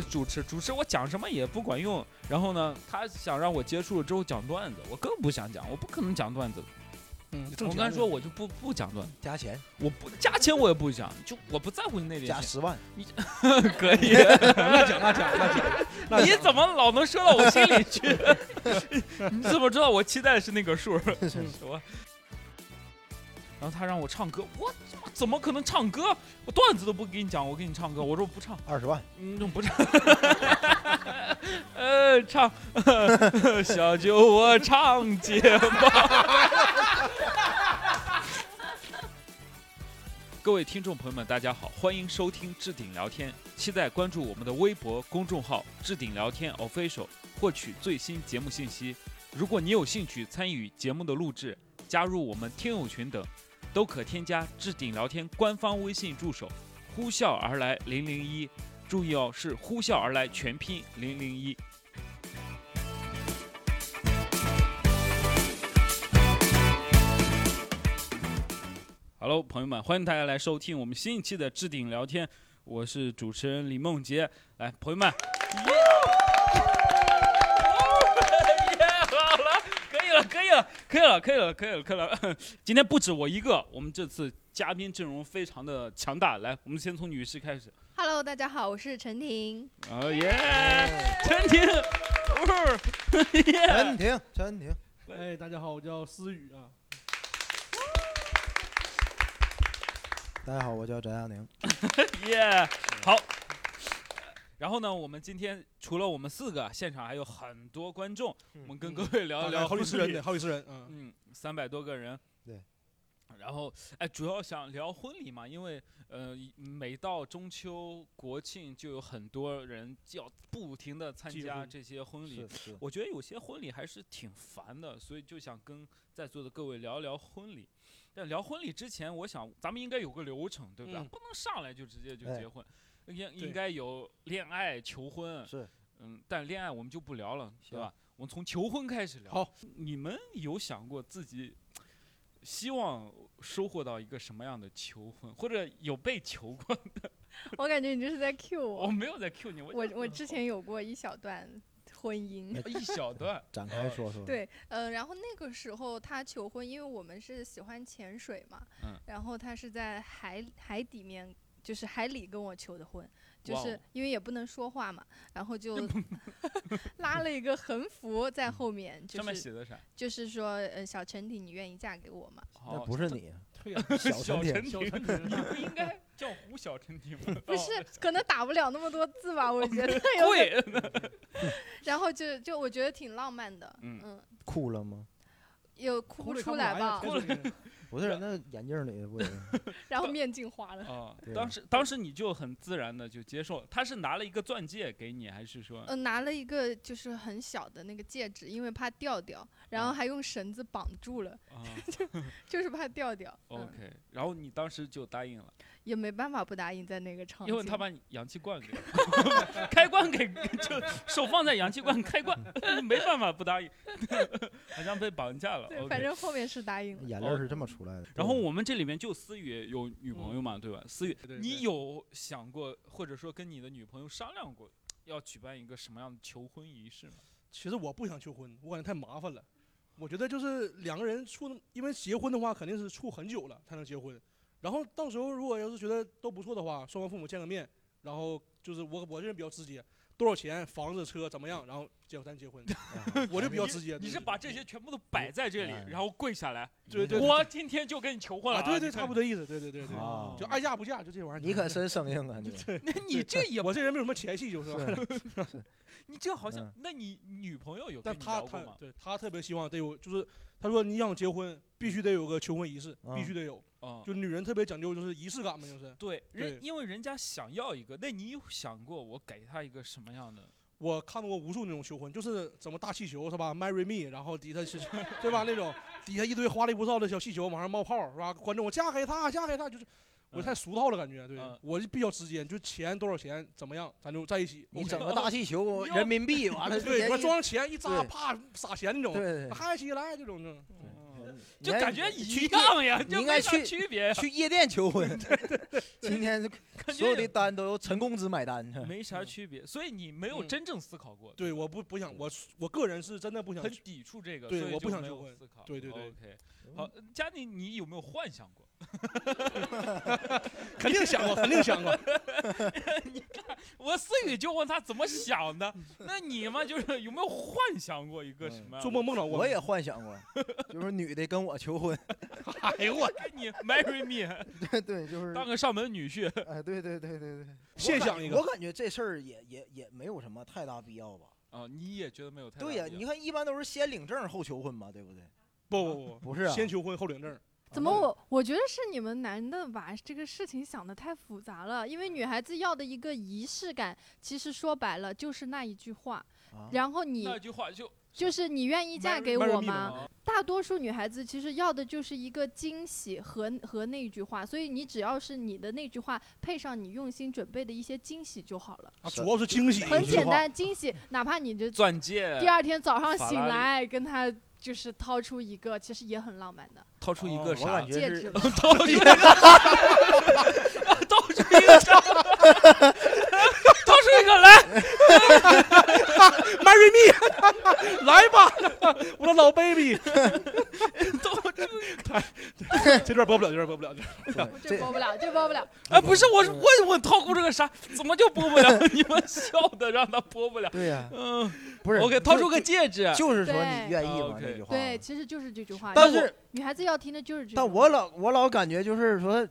我主持，主持我讲什么也不管用。然后呢，他想让我接触了之后讲段子，我更不想讲，我不可能讲段子。嗯，我挣钱的跟他说，我就不不讲段子，加钱我不加钱我也不讲，就我不在乎你那点钱。加十万，你 可以，那讲那讲那讲，那你怎么老能说到我心里去？你怎么知道我期待的是那个数？我。然后他让我唱歌，我怎么可能唱歌？我段子都不给你讲，我给你唱歌。我说我不唱，二十万，嗯，不唱。呃，唱 小酒窝唱睫毛。各位听众朋友们，大家好，欢迎收听置顶聊天，期待关注我们的微博公众号“置顶聊天 official”，获取最新节目信息。如果你有兴趣参与节目的录制，加入我们听友群等，都可添加置顶聊天官方微信助手“呼啸而来零零一”，注意哦，是“呼啸而来”全拼零零一。Hello，朋友们，欢迎大家来收听我们新一期的置顶聊天，我是主持人李梦洁。来，朋友们，了，可以了，可以了，可以了，可以了。今天不止我一个，我们这次嘉宾阵容非常的强大。来，我们先从女士开始。Hello，大家好，我是陈婷。哦耶，陈婷，陈，婷，陈婷，哎，大家好，我叫思雨啊。大家好，我叫翟亚宁。耶，好。然后呢，我们今天除了我们四个，现场还有很多观众，我们跟各位聊一聊好几十人，好几十人，嗯，嗯，三百多个人。对。然后，哎，主要想聊婚礼嘛，因为呃，每到中秋、国庆，就有很多人要不停的参加这些婚礼。我觉得有些婚礼还是挺烦的，所以就想跟在座的各位聊一聊婚礼。但聊婚礼之前，我想咱们应该有个流程，对不对？嗯不能上来就直接就哎结婚，应应该有恋爱、求婚。是嗯，但恋爱我们就不聊了，对吧？我们从求婚开始聊。好，你们有想过自己希望收获到一个什么样的求婚，或者有被求过的？我感觉你这是在 cue 我我。没有在 Q 你，我我我之前有过一小段婚姻。一小段。展开说说。，对，呃，然后那个时候他求婚，因为我们是喜欢潜水嘛，嗯然后他是在海海底面，就是海里跟我求的婚，就是因为也不能说话嘛，然后就 拉了一个横幅在后面，就上面是写的啥？就是说，呃，小陈婷，你愿意嫁给我吗？那哦不是你，对呀，小小陈婷，婷，小陈婷 你不应该叫胡小陈婷吗？不是哦，可能打不了那么多字吧，我觉得有会，然后就就我觉得挺浪漫的，嗯嗯，哭了吗？有哭不了出来吧，哭了，不是，那眼镜里不也是？然后面镜花了。啊对，当时当时你就很自然的就接受，他是拿了一个钻戒给你，还是说？呃，拿了一个就是很小的那个戒指，因为怕掉掉，然后啊还用绳子绑住了，啊就是怕掉掉。嗯，，OK，然后你当时就答应了，也没办法不答应，在那个场景。因为他把你氧气罐给 开关给就手放在氧气罐开关，没办法不答应，好像被绑架了。对反正后面是答应了。眼泪是这么出来的。然后我们这里面就思雨有女朋友嘛，对吧？思雨，你有想过或者说跟你的女朋友商量过，要举办一个什么样的求婚仪式吗？其实我不想求婚，我感觉太麻烦了。我觉得就是两个人处，因为结婚的话肯定是处很久了才能结婚。然后到时候如果要是觉得都不错的话，双方父母见个面，然后就是我我这人比较直接，多少钱、房子、车怎么样，然后结咱结婚。啊 我就比较直接。你是把这些全部都摆在这里，哎然后跪下来，对对我今天就跟你求婚了啊，对对，差不多意思，对对对对，啊就爱嫁不嫁，就这玩意儿。你可真生硬啊！你 那你这也我这人没有什么前戏，就是 你这好像嗯，那你女朋友有但他他？对他特别希望得有，就是他说你想结婚必须得有个求婚仪式，啊必须得有。啊，就女人特别讲究就是仪式感嘛，就是。对，人因为人家想要一个，那你有想过我给他一个什么样的？我看到过无数那种求婚，就是怎么大气球是吧，marry me，然后底下是，对吧？那种底下一堆花里胡哨的小气球往上冒泡是吧？观众我嫁给他，嫁给他，就是我嗯太俗套了感觉。对嗯，我就比较直接，就钱多少钱怎么样，咱就在一起。你 OK 整个大气球，要人民币 完了，对，我装上钱一扎，对啪撒钱那种，对，嗨起来这种，就嗯就感觉一样呀，你应该就没啥去区别呀，去夜店求婚。今天感所有的单都由陈公子买单。没啥区别，所以你没有嗯真正思考过，对，我不不想，我我个人是真的不想很去。抵触这个，对我不想求婚思考。对对对 OK，好，佳妮，你有没有幻想过？肯定想过，肯定想过。你看我思雨就问他怎么想的，那你嘛就是有没有幻想过一个什么？做梦梦到过。我也幻想过，就是女的跟我求婚，哎呦我，跟你 marry me，对对，就是当个上门女婿。哎，对对对对对，现想一个我感觉这事儿也也也没有什么太大必要吧。啊，你也觉得没有太大对呀，你看一般都是先领证后求婚嘛，对不对？不不不不是啊先求婚后领证。怎么我我觉得是你们男的把这个事情想的太复杂了，因为女孩子要的一个仪式感，其实说白了就是那一句话，啊然后你那句话就就是你愿意嫁给我吗？啊大多数女孩子其实要的就是一个惊喜和和那句话，所以你只要是你的那句话配上你用心准备的一些惊喜就好了，主要是惊喜。很简。单，惊喜，哪怕你就钻戒，第二天早上醒来跟他就是掏出一个，其实也很浪漫的 掏出一个啥戒指吧。掏出一个，掏出一个 Marry me，来吧，我的老 baby。这段播不了，这段播不了。这段这播不了，这播不了。哎，不是，我是问问掏出这个啥，怎么就播不了？你们笑的让他播不了。对呀，嗯不是，OK，就掏出个就戒指，就是说对你愿意啊吗这句话。对，其实就是这句话。但是女女孩子要听的就是这。但我老我老感觉就是说，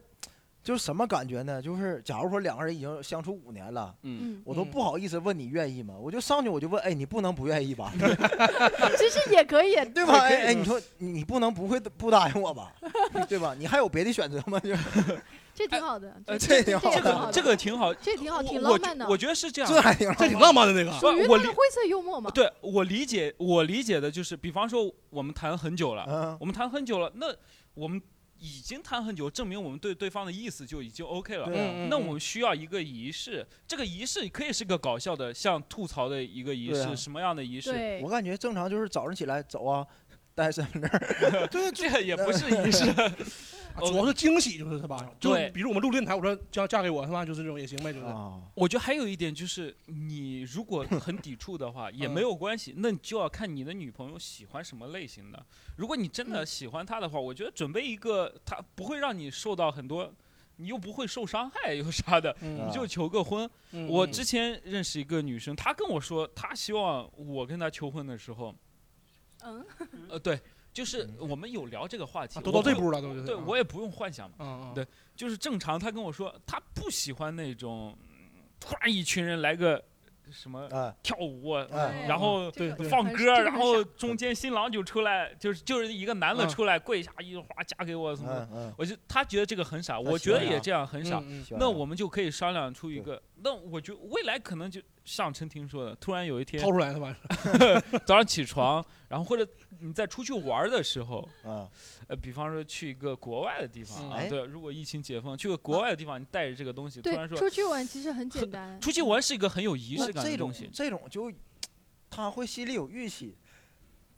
就是什么感觉呢？就是假如说两个人已经相处五年了，嗯，嗯，我都不好意思问你愿意吗？我就上去我就问，哎，你不能不愿意吧？其实也可以，对吧？哎哎，你说你你不能不会不答应我吧？对吧？你还有别的选择吗？就这挺好的。呃这挺好这个挺好的这个挺好，这挺好，挺浪漫的。我觉得是这样这，还挺这挺浪漫的那个。属于那个灰色幽默嘛。对我理解，我理解的就是，比方说我们谈很久了，嗯我们谈很久了，那我们已经谈很久，证明我们对对方的意思就已经 OK 了。那我们需要一个仪式，这个仪式可以是个搞笑的，像吐槽的一个仪式，啊什么样的仪式？我，感觉正常就是早上起来走啊，带身份证。对，这个也不是 仪式。啊主要是惊喜，就是是吧？就对比如我们录电台，我说嫁嫁给我，他妈就是这种也行呗，就是。啊，我觉得还有一点就是，你如果很抵触的话，也没有关系，那你就要看你的女朋友喜欢什么类型的。如果你真的喜欢她的话，我觉得准备一个她不会让你受到很多，你又不会受伤害，又啥的，嗯你就求个婚。我之前认识一个女生，她跟我说，她希望我跟她求婚的时候，嗯，呃，对，就是我们有聊这个话题，啊都到这步了，都是。对我也不用幻想嘛。嗯嗯。对就是正常，他跟我说他不喜欢那种，嗯突然一群人来个什么哎跳舞，哎，然后这个对很放歌，然后中间新郎就出来，就是就是一个男的嗯。出来跪下一句话嫁给我什么的，嗯。嗯，我就他觉得这个很傻，我觉得也这样很傻。嗯嗯。喜欢那我们就可以商量出一个，那我觉得未来可能就像陈婷说的，突然有一天掏出来是吧？早上起床，然后或者你在出去玩的时候，啊，呃，比方说去一个国外的地方嗯啊，哎对，如果疫情解封，去个国外的地方，你带着这个东西，突然，说出去玩其实很简单。出去玩是一个很有仪式感的东西，这种就 他会心里有预期。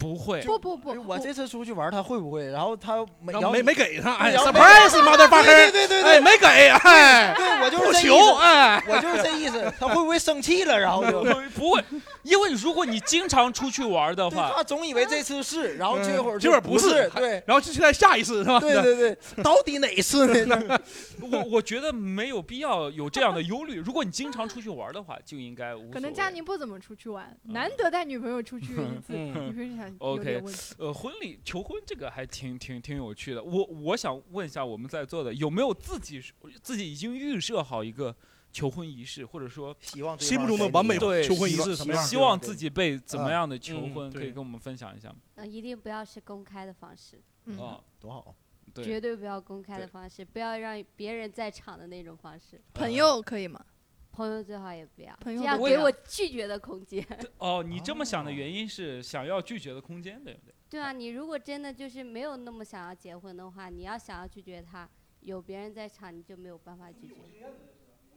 不会，不不不，我这次出去玩，他会不会？然后他没然后没没给他，哎然后没，surprise mother 对 fucker，对对对哎，没给，哎，对，我就不是这意求，思，哎，我就是这意思。他会不会生气了？然后就 不会，因为如果你经常出去玩的话，他总以为这次是，然后这会儿这会儿不是是，对然后就期待下一次是吧？对对对，到底哪次呢？我我觉得没有必要有这样的忧虑。如果你经常出去玩的话，就应该无所谓。可能佳宁不怎么出去玩，难得带女朋友出去一次，嗯你会想有 OK 点问题。呃，婚礼求婚这个还挺挺挺有趣的。我我想问一下我们在座的有没有自己自己已经预设好一个求婚仪式，或者说希望心目中的完美给你一个对求婚仪式什么样？希望自己被怎么啊样的求嗯婚，可以对跟我们分享一下吗？呃，一定不要是公开的方式，嗯，哦，多好。对，绝对不要公开的方式，不要让别人在场的那种方式。朋友可以吗？朋友最好也不要，不要给我拒绝的空间。哦，你这么想的哦原因是想要拒绝的空间，对不对？对啊，你如果真的就是没有那么想要结婚的话，你要想要拒绝他，有别人在场，你就没有办法拒绝。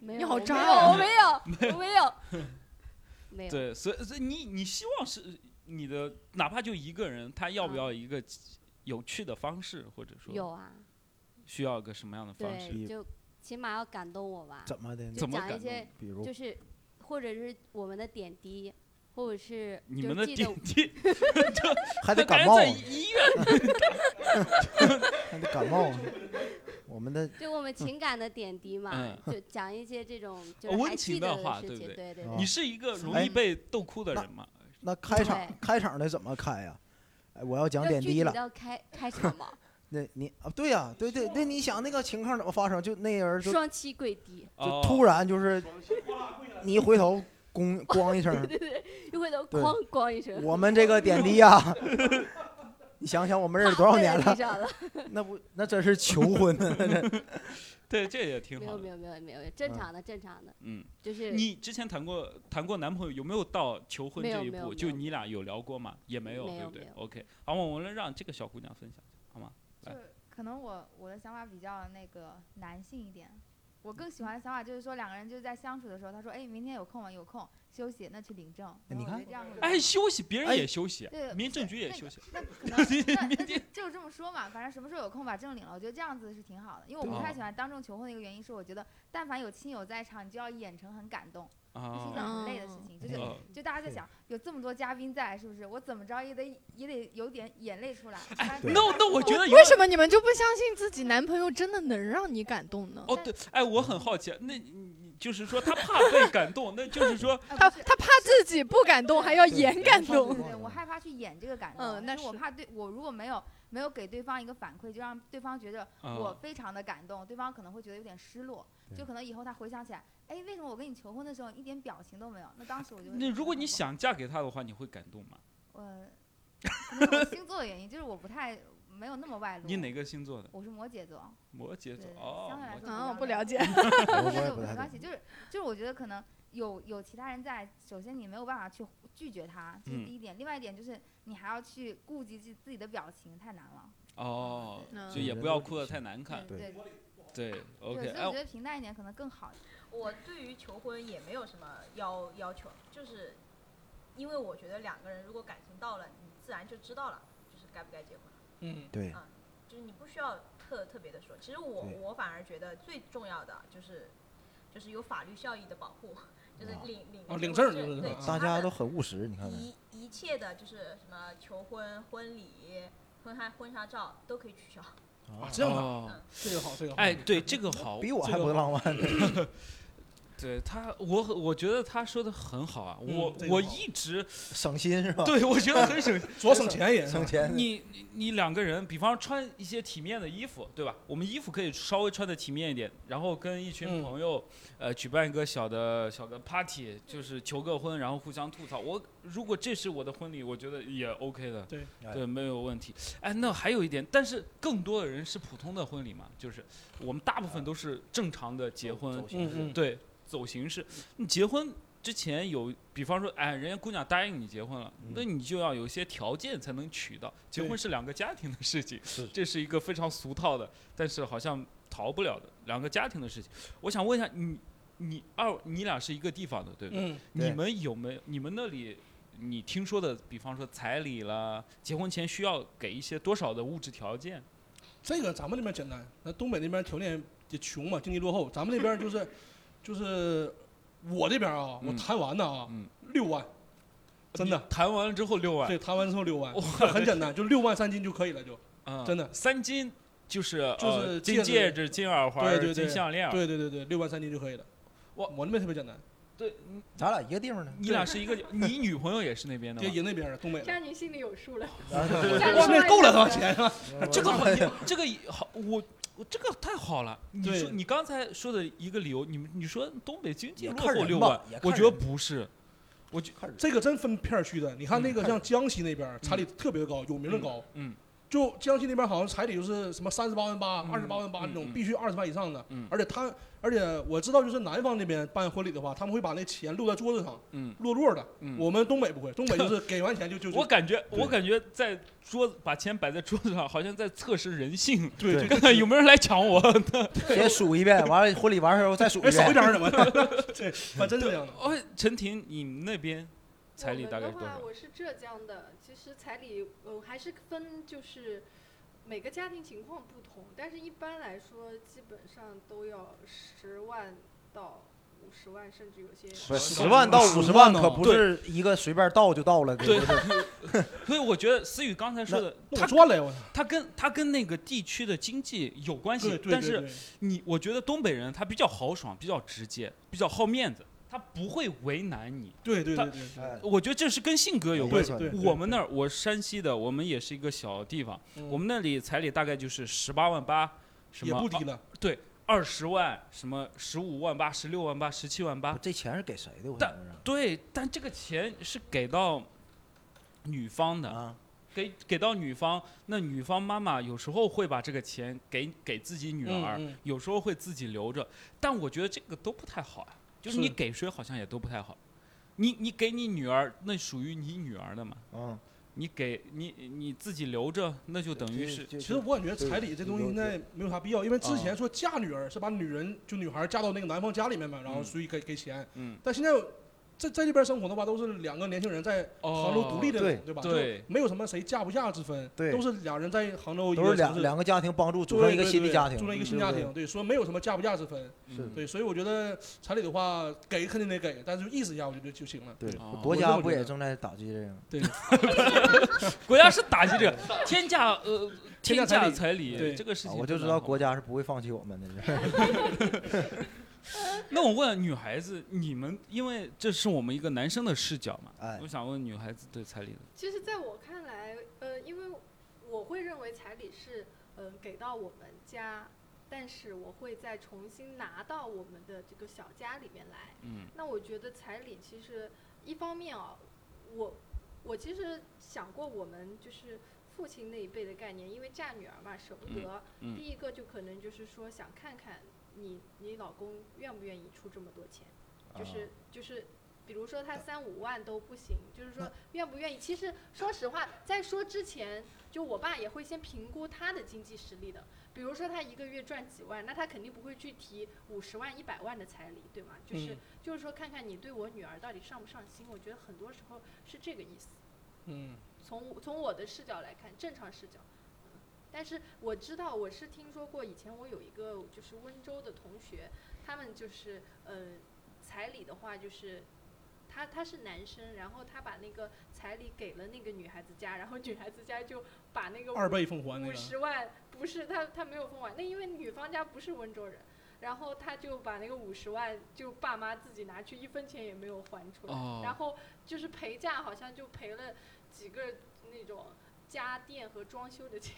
没有，你好渣哦有我没有，我没有，没有。对，所以所以你你希望是你的，哪怕就一个人，他要不要一个有趣的方式，或者说有啊，需要个什么样的方式？对，就起码要感动我吧，怎么的呢？就怎么感讲一些动？比如就是或者是我们的点滴，或者是你们的就记得点滴，还得感冒，在医院，还得感冒。我们的就我们情感的点滴嘛，嗯就讲一些这种温情的得事情，话对不对对哦你是一个容哎易被逗哭的人吗？那开场对开场的怎么开呀？哎，我要讲要具体点滴了。到开开场嘛，那你啊，对呀，对对那，你想那个情况怎么发生？就那人就双膝跪地，就哦突然就是，你一回头，咣咣一声，一回头对哐咣一声，我们这个点滴呀，你想想我们认识多少年了？那不那真是求婚呢，那这 对，这也挺好的。没有没有没有没有，正常的正常的，嗯，就是你之前谈过谈过男朋友，有没有到求婚没有这一步？没有没有就你俩有聊过吗？也没有，对不对没有？OK，好，我们让这个小姑娘分享，好吗？可能我我的想法比较那个男性一点，我更喜欢的想法就是说两个人就是在相处的时候，他说哎明天有空吗？有空休息那去领证，你看得这样会哎，休息，别人哎也休息，对民政局也休息。那可能 那那就就这么说嘛，反正什么时候有空把证领了，我觉得这样子是挺好的。因为我不太喜欢当众求婚的一个原因是，我觉得但凡有亲友在场，你就要演成很感动，这是一件啊，很累的事情。就是哦就大家在想，有这么多嘉宾在，是不是？我怎么着也得也得有点眼泪出来。不然对 那那我觉得为什么你们就不相信自己男朋友真的能让你感动呢？哦，对，哎，我很好奇，那你你就是说他怕被 感动，那就是说，他他怕自己不感动，还要演感动。对对，我害怕去演这个感动，嗯那是我怕对我如果没有没有给对方一个反馈，就让对方觉得我啊，非常的感动，对方可能会觉得有点失落，就可能以后他回想起来，哎，为什么我跟你求婚的时候一点表情都没有？那当时我就会那如果你想嫁给他的话，你会感动吗？呃，可能是我星座的原因，就是我不太没有那么外露。你哪个星座的？我是摩羯座，摩羯座相对来，说啊，比较不了解。我我但也不太没关系，就是就是我觉得可能有有其他人在，首先你没有办法去拒绝他，这是嗯第一点。另外一点就是你还要去顾及自自己的表情，太难了。哦，嗯就也不要哭得太难看。对对对对，，OK，所以哎我觉得平淡一点可能更好。我对于求婚也没有什么要要求，就是因为我觉得两个人如果感情到了，你自然就知道了，就是该不该结婚，嗯，对，就是你不需要特特别的说。其实我我反而觉得最重要的就是就是有法律效益的保护，就是啊领领证大家都很务实，你看看，一一切的就是什么求婚、婚礼、婚纱婚纱照都可以取消。啊，这样的，哦，这个好，这个好。哎，对，这个好，比我还这个不浪漫呢。对他，我我觉得他说的很好啊，嗯我我一直省心是吧？对我觉得很省主要 省钱也省钱。你你你两个人，比方穿一些体面的衣服，对吧？我们衣服可以稍微穿的体面一点，然后跟一群嗯朋友，呃，举办一个小的小的 party，就是求个婚，然后互相吐槽。我如果这是我的婚礼，我觉得也 OK 的，对哎对，没有问题。哎，那还有一点，但是更多的人是普通的婚礼嘛，就是我们大部分都是正常的结婚对，走形式。你结婚之前有，比方说，哎，人家姑娘答应你结婚了，嗯那你就要有一些条件才能娶到。结婚是两个家庭的事情是，这是一个非常俗套的，但是好像逃不了的两个家庭的事情。我想问一下，你你二你俩是一个地方的，对不对？嗯，你们有没有你们那里？你听说的，比方说彩礼啦，结婚前需要给一些多少的物质条件？这个咱们那边简单，那东北那边条件也穷嘛，经济落后，咱们那边就是就是我这边啊，我嗯谈完的啊嗯，六万，真的你，谈完了之后六万，对，谈完之后六万，哇很简单，就六万三金就可以了，就嗯真的三金就是就是金戒指、金耳环、对对对金项链。对对对对，六万三金就可以了。我我那边特别简单，对，咱俩一个地方的。你俩是一个，你女朋友也是那边的就吗？人那边的东北的，这样你心里有数了。哇，那够了多少钱啊？这个好，你这个好，我我这个太好了。你说你刚才说的一个理由，你们你说东北经济落后六万，我觉得不是，我觉这个真分片儿区的，你看那个像江西那边儿彩礼特别高，有名的高。嗯就江西那边好像彩礼就是什么三十八万八、嗯二十八万八那种必须二十万以上的。嗯而且他，而且我知道，就是南方那边办婚礼的话，他们会把那钱落在桌子上，嗯落落的。嗯。我们东北不会，东北就是 给完钱就就就我感觉，我感觉在桌子把钱摆在桌子上，好像在测试人性，对看看 有没有人来抢我。先数一遍，完了婚礼完事儿后再数一遍，少一遍。张怎么？对，反正这样的。哦，陈婷，你们那边彩礼大概是多少？我是浙江的，其实彩礼，嗯，还是分就是，每个家庭情况不同，但是一般来说，基本上都要十万到五十万，甚至有些不是十十万到五十万呢可不是一个随便到就到了 的。对对所以我觉得思雨刚才说的，他我赚了呀！我操他跟他跟那个地区的经济有关系但是你我觉得东北人他比较豪爽，比较直接，比较好面子，他不会为难你。对对对对对。哎。我觉得这是跟性格有关。系。对对，我们那儿，我山西的，我们也是一个小地方，嗯。我们那里彩礼大概就是十八万八，什么也不低了。二十万，什么十五万八、十六万八、十七万八，这钱是给谁的？我但对，但这个钱是给到女方的，啊，给给到女方，那女方妈妈有时候会把这个钱给给自己女儿，嗯嗯。有时候会自己留着，但我觉得这个都不太好啊，就是是。你给谁好像也都不太好，你你给你女儿，那属于你女儿的嘛，嗯，你给你你自己留着，那就等于是其实我感觉彩礼这东西现在没有啥必要，因为之啊。前说嫁女儿是把女人就女孩嫁到那个男方家里面嘛，然后嗯。属于给给钱，嗯。但现在在在这边生活的话，都是两个年轻人在杭州独立的对，对吧？对没有什么谁嫁不嫁之分，对都是俩人在杭州一都是两两个家庭帮助组成一个新的家庭，组成一个新家庭，对，说没有什么嫁不嫁之分，是对，所以我觉得彩礼的话给肯定得给，但是意思一下我觉得就行了。对哦，国家不也正在打击这个？对，国家是打击这个天价呃天价彩礼彩礼对这个事情，啊我就知道国。家是不会放弃我们的。那我问女孩子，你们因为这是我们一个男生的视角嘛，哎我，想问女孩子对彩礼的，其实，在我看来，呃，因为我会认为彩礼是，呃，给到我们家，但是我会再重新拿到我们的这个小家里面来。嗯那我觉得彩礼其实一方面啊，我我其实想过我们就是父亲那一辈的概念，因为嫁女儿嘛，舍不得。嗯第一个就可能就是说想看看你你老公愿不愿意出这么多钱，就是、就是。比如说他三五万都不行，就是说愿不愿意？其实说实话，在说之前，就我爸也会先评估他的经济实力的。比如说他一个月赚几万，那他肯定不会去提五十万、一百万的彩礼，对吗？就是、嗯就是说看看你对我女儿到底上不上心。我觉得很多时候是这个意思。嗯，从从我的视角来看，正常视角。嗯但是我知道，我是听说过，以前我有一个就是温州的同学，他们就是呃，彩礼的话就是。他他是男生，然后他把那个彩礼给了那个女孩子家，然后女孩子家就把那个二倍奉还五。十万不是他他没有奉还，那因为女方家不是温州人，然后他就把那个五十万就爸妈自己拿去，一分钱也没有还出来，哦然后就是陪嫁好像就赔了几个那种家电和装修的钱。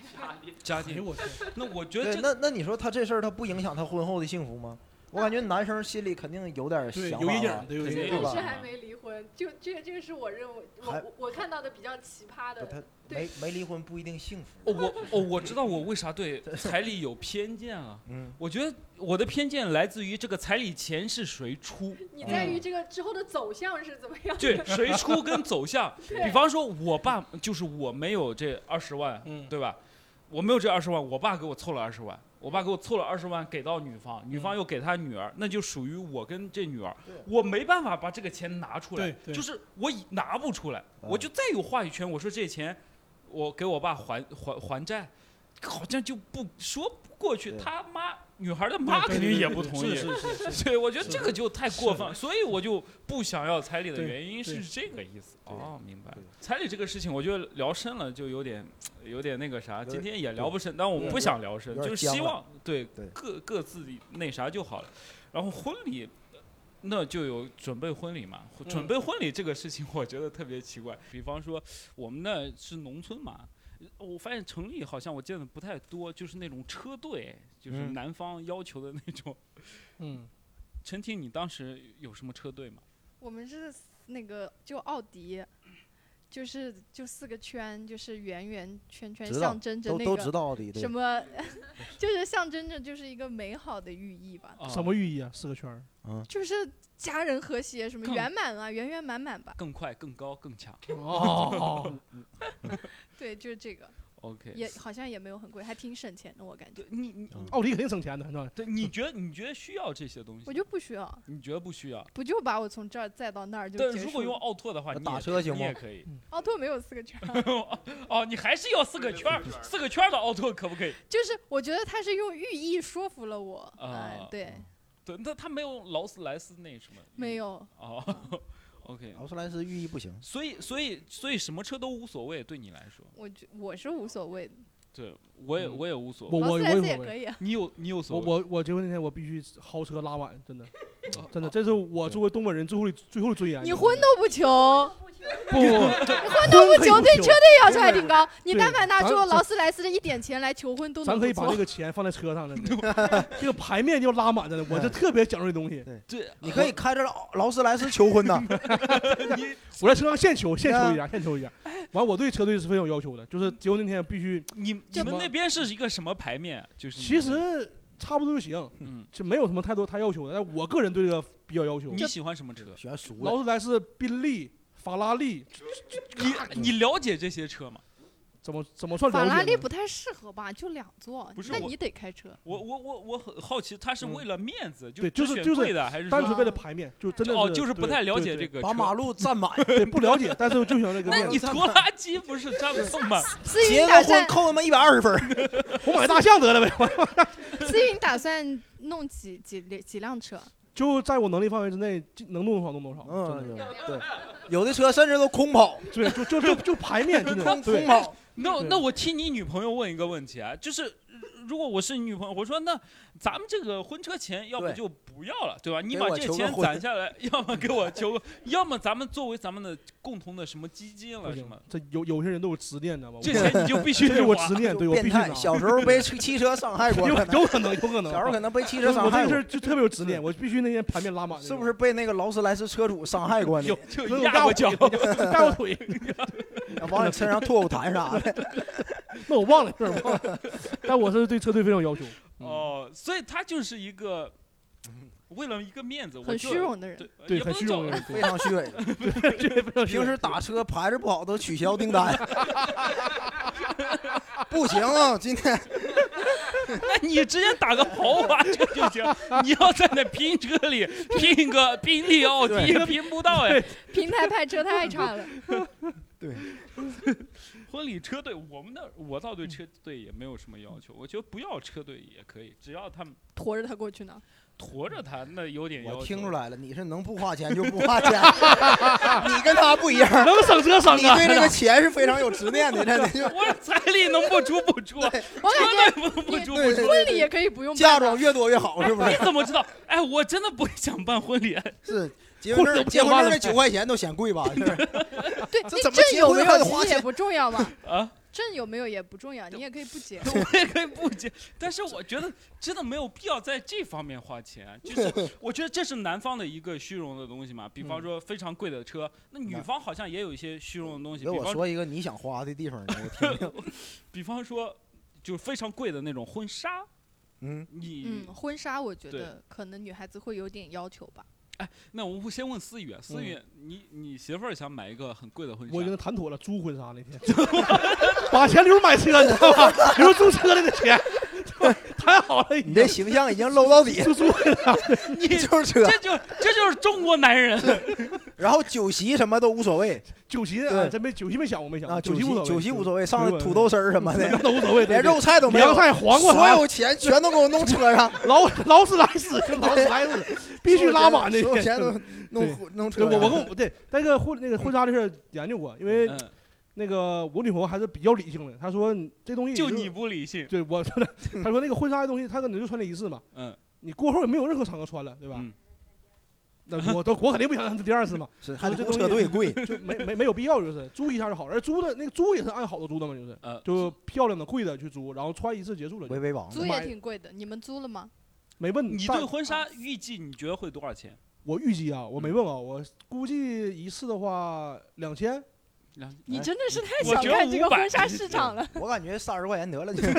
家庭，哎呦我！那我觉得，这那那你说他这事儿他不影响他婚后的幸福吗？我感觉男生心里肯定有点想法对有阴影，对有阴影对吧但是？还没离婚，就这个这个是我认为我我我看到的比较奇葩的。没没离婚不一定幸福。哦我哦我知道我为啥对彩礼有偏见啊。嗯，我觉得我的偏见来自于这个彩礼钱是谁出，你在于这个之后的走向是怎么样？对，谁出跟走向。比方说，我爸就是我没有这二十万，嗯，对吧？我没有这二十万，我爸给我凑了二十万，我爸给我凑了二十万给到女方，女方又给他女儿，那就属于我跟这女儿，我没办法把这个钱拿出来就是我以拿不出来，嗯我就再有话语权，我说这钱我给我爸还还还债，好像就不说不过去，他妈女孩的妈肯定也不同意，是是是是。对，我觉得这个就太过分，所以我就不想要彩礼的原因是这个意思。哦，明白对。彩礼这个事情，我觉得聊深了就有点有点那个啥，今天也聊不深，但我们不想聊深，就是希望对对各各自那啥就好了。然后婚礼。那就有准备婚礼嘛？嗯准备婚礼这个事情，我觉得特别奇怪。比方说，我们那是农村嘛，我发现城里好像我见的不太多，就是那种车队，就是嗯男方要求的那种。嗯，陈婷，你当时有什么车队吗？我们是那个就奥迪，就是就四个圈，就是圆圆圈圈，象征着都都那个知道的，什么，就是象征着就是一个美好的寓意吧，啊什么寓意啊？四个圈儿。就是家人和谐，什么圆满啊，圆圆满满吧。更快、更高、更强。哦，对，就是这个。OK，也好像也没有很贵，还挺省钱的，我感觉对。你你奥迪肯定省钱的，是吧？对，你觉得你觉得需要这些东西我？觉得不需要，你觉得不需要？不就把我从这儿载到那儿就但结束如果用奥拓的话，那你也打车行吗你也可以。奥拓没有四个圈儿，哦，你还是要四个圈儿，四个圈儿的奥拓可不可以？就是我觉得他是用寓意说服了我。哎啊，对，对，那他没有劳斯莱斯那什么？没有，哦 ，OK，劳斯莱斯寓意不行，所以所以所以什么车都无所谓，对你来说，我觉我是无所谓的，对我也嗯我也无所谓。劳斯莱斯我我也可以啊。你有你有所我谓？我我结婚那天我必须豪车拉满，真的哦真的，这是我作为东北人最后的最后的尊严。你婚都不求，不 不不，婚都不求，对车队要求还挺高。你对但凡拿出劳斯莱斯的一点钱来求婚，都能。咱可以把这个钱放在车上，真的，这个牌面就拉满着呢。我这特别讲究这东西，对，你可以开着劳劳斯莱斯求婚呐。你我在车上现求现求一下，现求一下。完，我对车队是非常有要求的，就是结婚那天必须，你你们那边是一个什么牌面？就是其实差不多就行，嗯，就没有什么太多太要求的。但我个人对这个比较要求。你喜欢什么车？喜欢熟的，劳斯莱斯、宾利、法拉利，你你了解这些车吗？怎么怎么算了法解呢？拉利不太适合吧？就两座不，是我那你得开车。我我我我很好奇，他是嗯为了面子，对只就是就是选贵的，还是说单纯为了牌面，就真的哦，就是不对太了对对解这个车。把马路占满，对不了解，但是就想这个那面子。你拖拉机不是占不送吗？思结个婚算，扣他妈一百二十分儿。我买大象得了呗，思云打算弄几几几辆车？就在我能力范围之内，尽能弄多少弄多少。嗯真的，对，有的车甚至都空跑，对，就就就就排面，真的空空跑。那那我替你女朋友问一个问题啊，就是如果我是你女朋友，我说那咱们这个婚车钱要不就不要了，对吧？你把这钱攒下来，要么给我求个，要么咱们作为咱们的共同的什么基金了什么，，这有有些人都有执念，你知道吗？这钱你就必须这是得我执念，对我变态，必须拿。小时候被汽汽车伤害过，有可能有可能，有可能。小时候可能被汽就是我这车伤害过，个事就特别有执念，我必须那天盘面拉满。是不是？被那个劳斯莱斯车主伤害过呢？就能有压我脚。压我腿，往你身上吐口痰啥的。那我忘了，这忘了。但我是对车队非常要求。哦，所以他就是一个为了一个面子，我很就虚荣的人。对对，也不能叫很虚荣的人，非常虚伪，对平时打车牌子不好都取消订单。不行啊，今天那你直接打个豪华车就行，你要在那拼车里拼个宾利、奥迪对拼不到哎。平台派车太差了。婚礼车队，我们的我倒对车队也没有什么要求，我觉得不要车队也可以，只要他们驮着他过去呢。驮着他，那有点要求。我听出来了，你是能不花钱就不花钱，你跟他不一样，能省则省啊！你对这个钱是非常有执念的，真的 就我彩礼能不出不出，我感车队不不出婚礼也可以不用嫁妆越多越好，是不是你？怎么知道？哎，我真的不想办婚礼。是结婚证结婚证那九块钱都嫌贵吧？对，这你怎么结婚证有没有还得花钱其实也不重要吧，啊，证有没有也不重要，你也可以不结。我也可以不结，但是我觉得真的没有必要在这方面花钱。就是我觉得这是男方的一个虚荣的东西嘛，比方说非常贵的车，那女方好像也有一些虚荣的东西，给比方我说一个你想花的地方呢，我听听。比方说就是非常贵的那种婚纱，嗯，你嗯，婚纱我觉得可能女孩子会有点要求吧。那我们先问思雨，思雨，你你媳妇儿想买一个很贵的婚纱。我已，经谈妥了租婚纱那天，把钱留着买车，你知道吧？留着租车那个钱，太好了，你这形象已经搂到底，就租婚纱。你就是车，这就这就是中国男人。然后酒席什么都无所谓酒席啊，对真没酒席没想过，没想啊，过。酒席席无所谓，酒席无所谓，上土豆丝儿什么的，那都无所谓，连肉菜都没有凉，菜、黄瓜啥，所有钱全都给我弄车上，劳劳斯莱斯，劳斯莱斯必须拉满这些所有钱都对弄弄车对，上。我我跟我对那个婚那个婚纱的事儿研究过，因为嗯，那个我女朋友还是比较理性的，她说这东西就你不理性。对我说的，她说那个婚纱的东西，她可能就穿这一次嘛，嗯，你过后也没有任何场合穿了，对吧嗯？那我都我肯定不想让她第二次嘛，是还得雇这东西车队贵，就没没没有必要，就是租一下就好了。而租的那个租也是按好的租的嘛，就是呃，就漂亮的贵的去租，然后穿一次结束了就，维维王租也挺贵的，你们租了吗？没问但你对婚纱预计你觉得会多少钱？我预计啊，我没问啊，我估计一次的话两千，两你真的是太小看这个婚纱市场了。我感觉三十块钱得了就。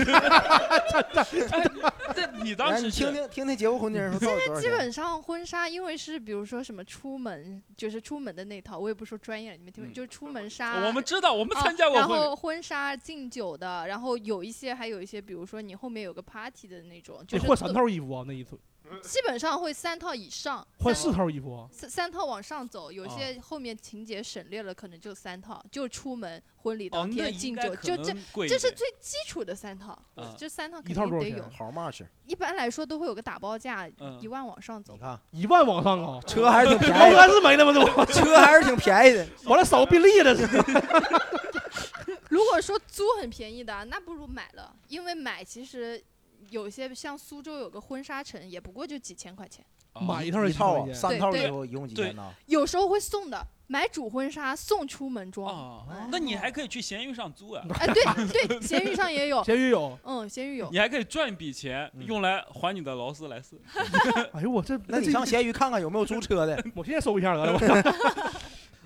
这你当时你听听听听结过婚的人说到底多少钱？基本上婚纱，因为是比如说什么出门，就是出门的那套，我也不说专业了，你们听就是出门纱。我们知道，我们啊参加过然婚礼。后婚纱敬酒的，然后有一些还有一些，比如说你后面有个 party 的那种，就是换三套衣服啊，那一次 基本上会三套以上，换三四套衣服啊。三三套往上走，有啊些后面情节省略了，可能就三套，就出门婚礼哦，当天敬酒，就这这是最基础的三套啊，这三套肯定得有。好 much？一般来说都会有个打包价，嗯一万往上走你。看一万往上啊，车还是挺便宜的，不还是没那么多？车还是挺便宜的。完了少宾利了，如果说租很便宜的，那不如买了，因为买其实有些像苏州有个婚纱城，也不过就几千块钱，哦买一套一套啊三套对衣服一共几钱呢？有时候会送的，买主婚纱送出门装。哦，那你还可以去闲鱼上租啊，哎，对对，闲鱼上也有，闲鱼有。嗯，闲鱼有。你还可以赚一笔钱嗯用来还你的劳斯莱斯。哎呦我这 那你上闲鱼看看有没有租车的？我现在搜一下得了。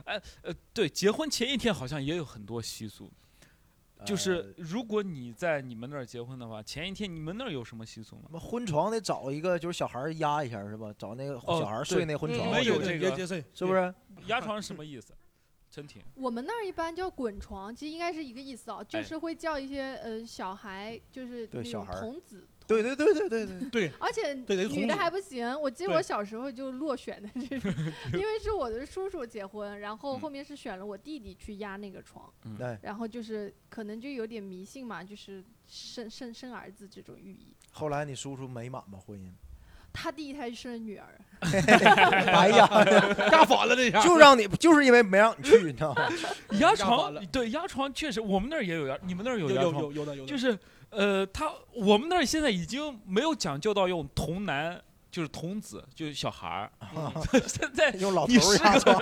呃，对，结婚前一天好像也有很多习俗，就是如果你在你们那儿结婚的话，前一天你们那儿有什么习俗吗？那婚床得找一个就是小孩儿压一下是吧？找那个哦小孩儿睡那婚你床，们有这个是是不是？压床是什么意思？陈婷，我们那儿一般叫滚床，其实应该是一个意思啊，就哎是会叫一些呃小孩，就是那种对小孩童子。对对对对对对，对，而且女的还不行，我记得我小时候就落选的这种，因为是我的叔叔结婚，然后嗯后面是选了我弟弟去压那个床，嗯对。然后就是可能就有点迷信嘛，就是生生生儿子这种寓意。后来你叔叔美满吗？婚姻？他第一胎是生女儿，哎呀，压反了这下。就让你就是因为没让你去，你知道吗？压压床对压床确实，我们那儿也有压，你们那儿有有有压床，有有的有的，就是呃，他我们那儿现在已经没有讲究到用童男，就是童子，就是小孩儿。现在用老头你儿是个压床，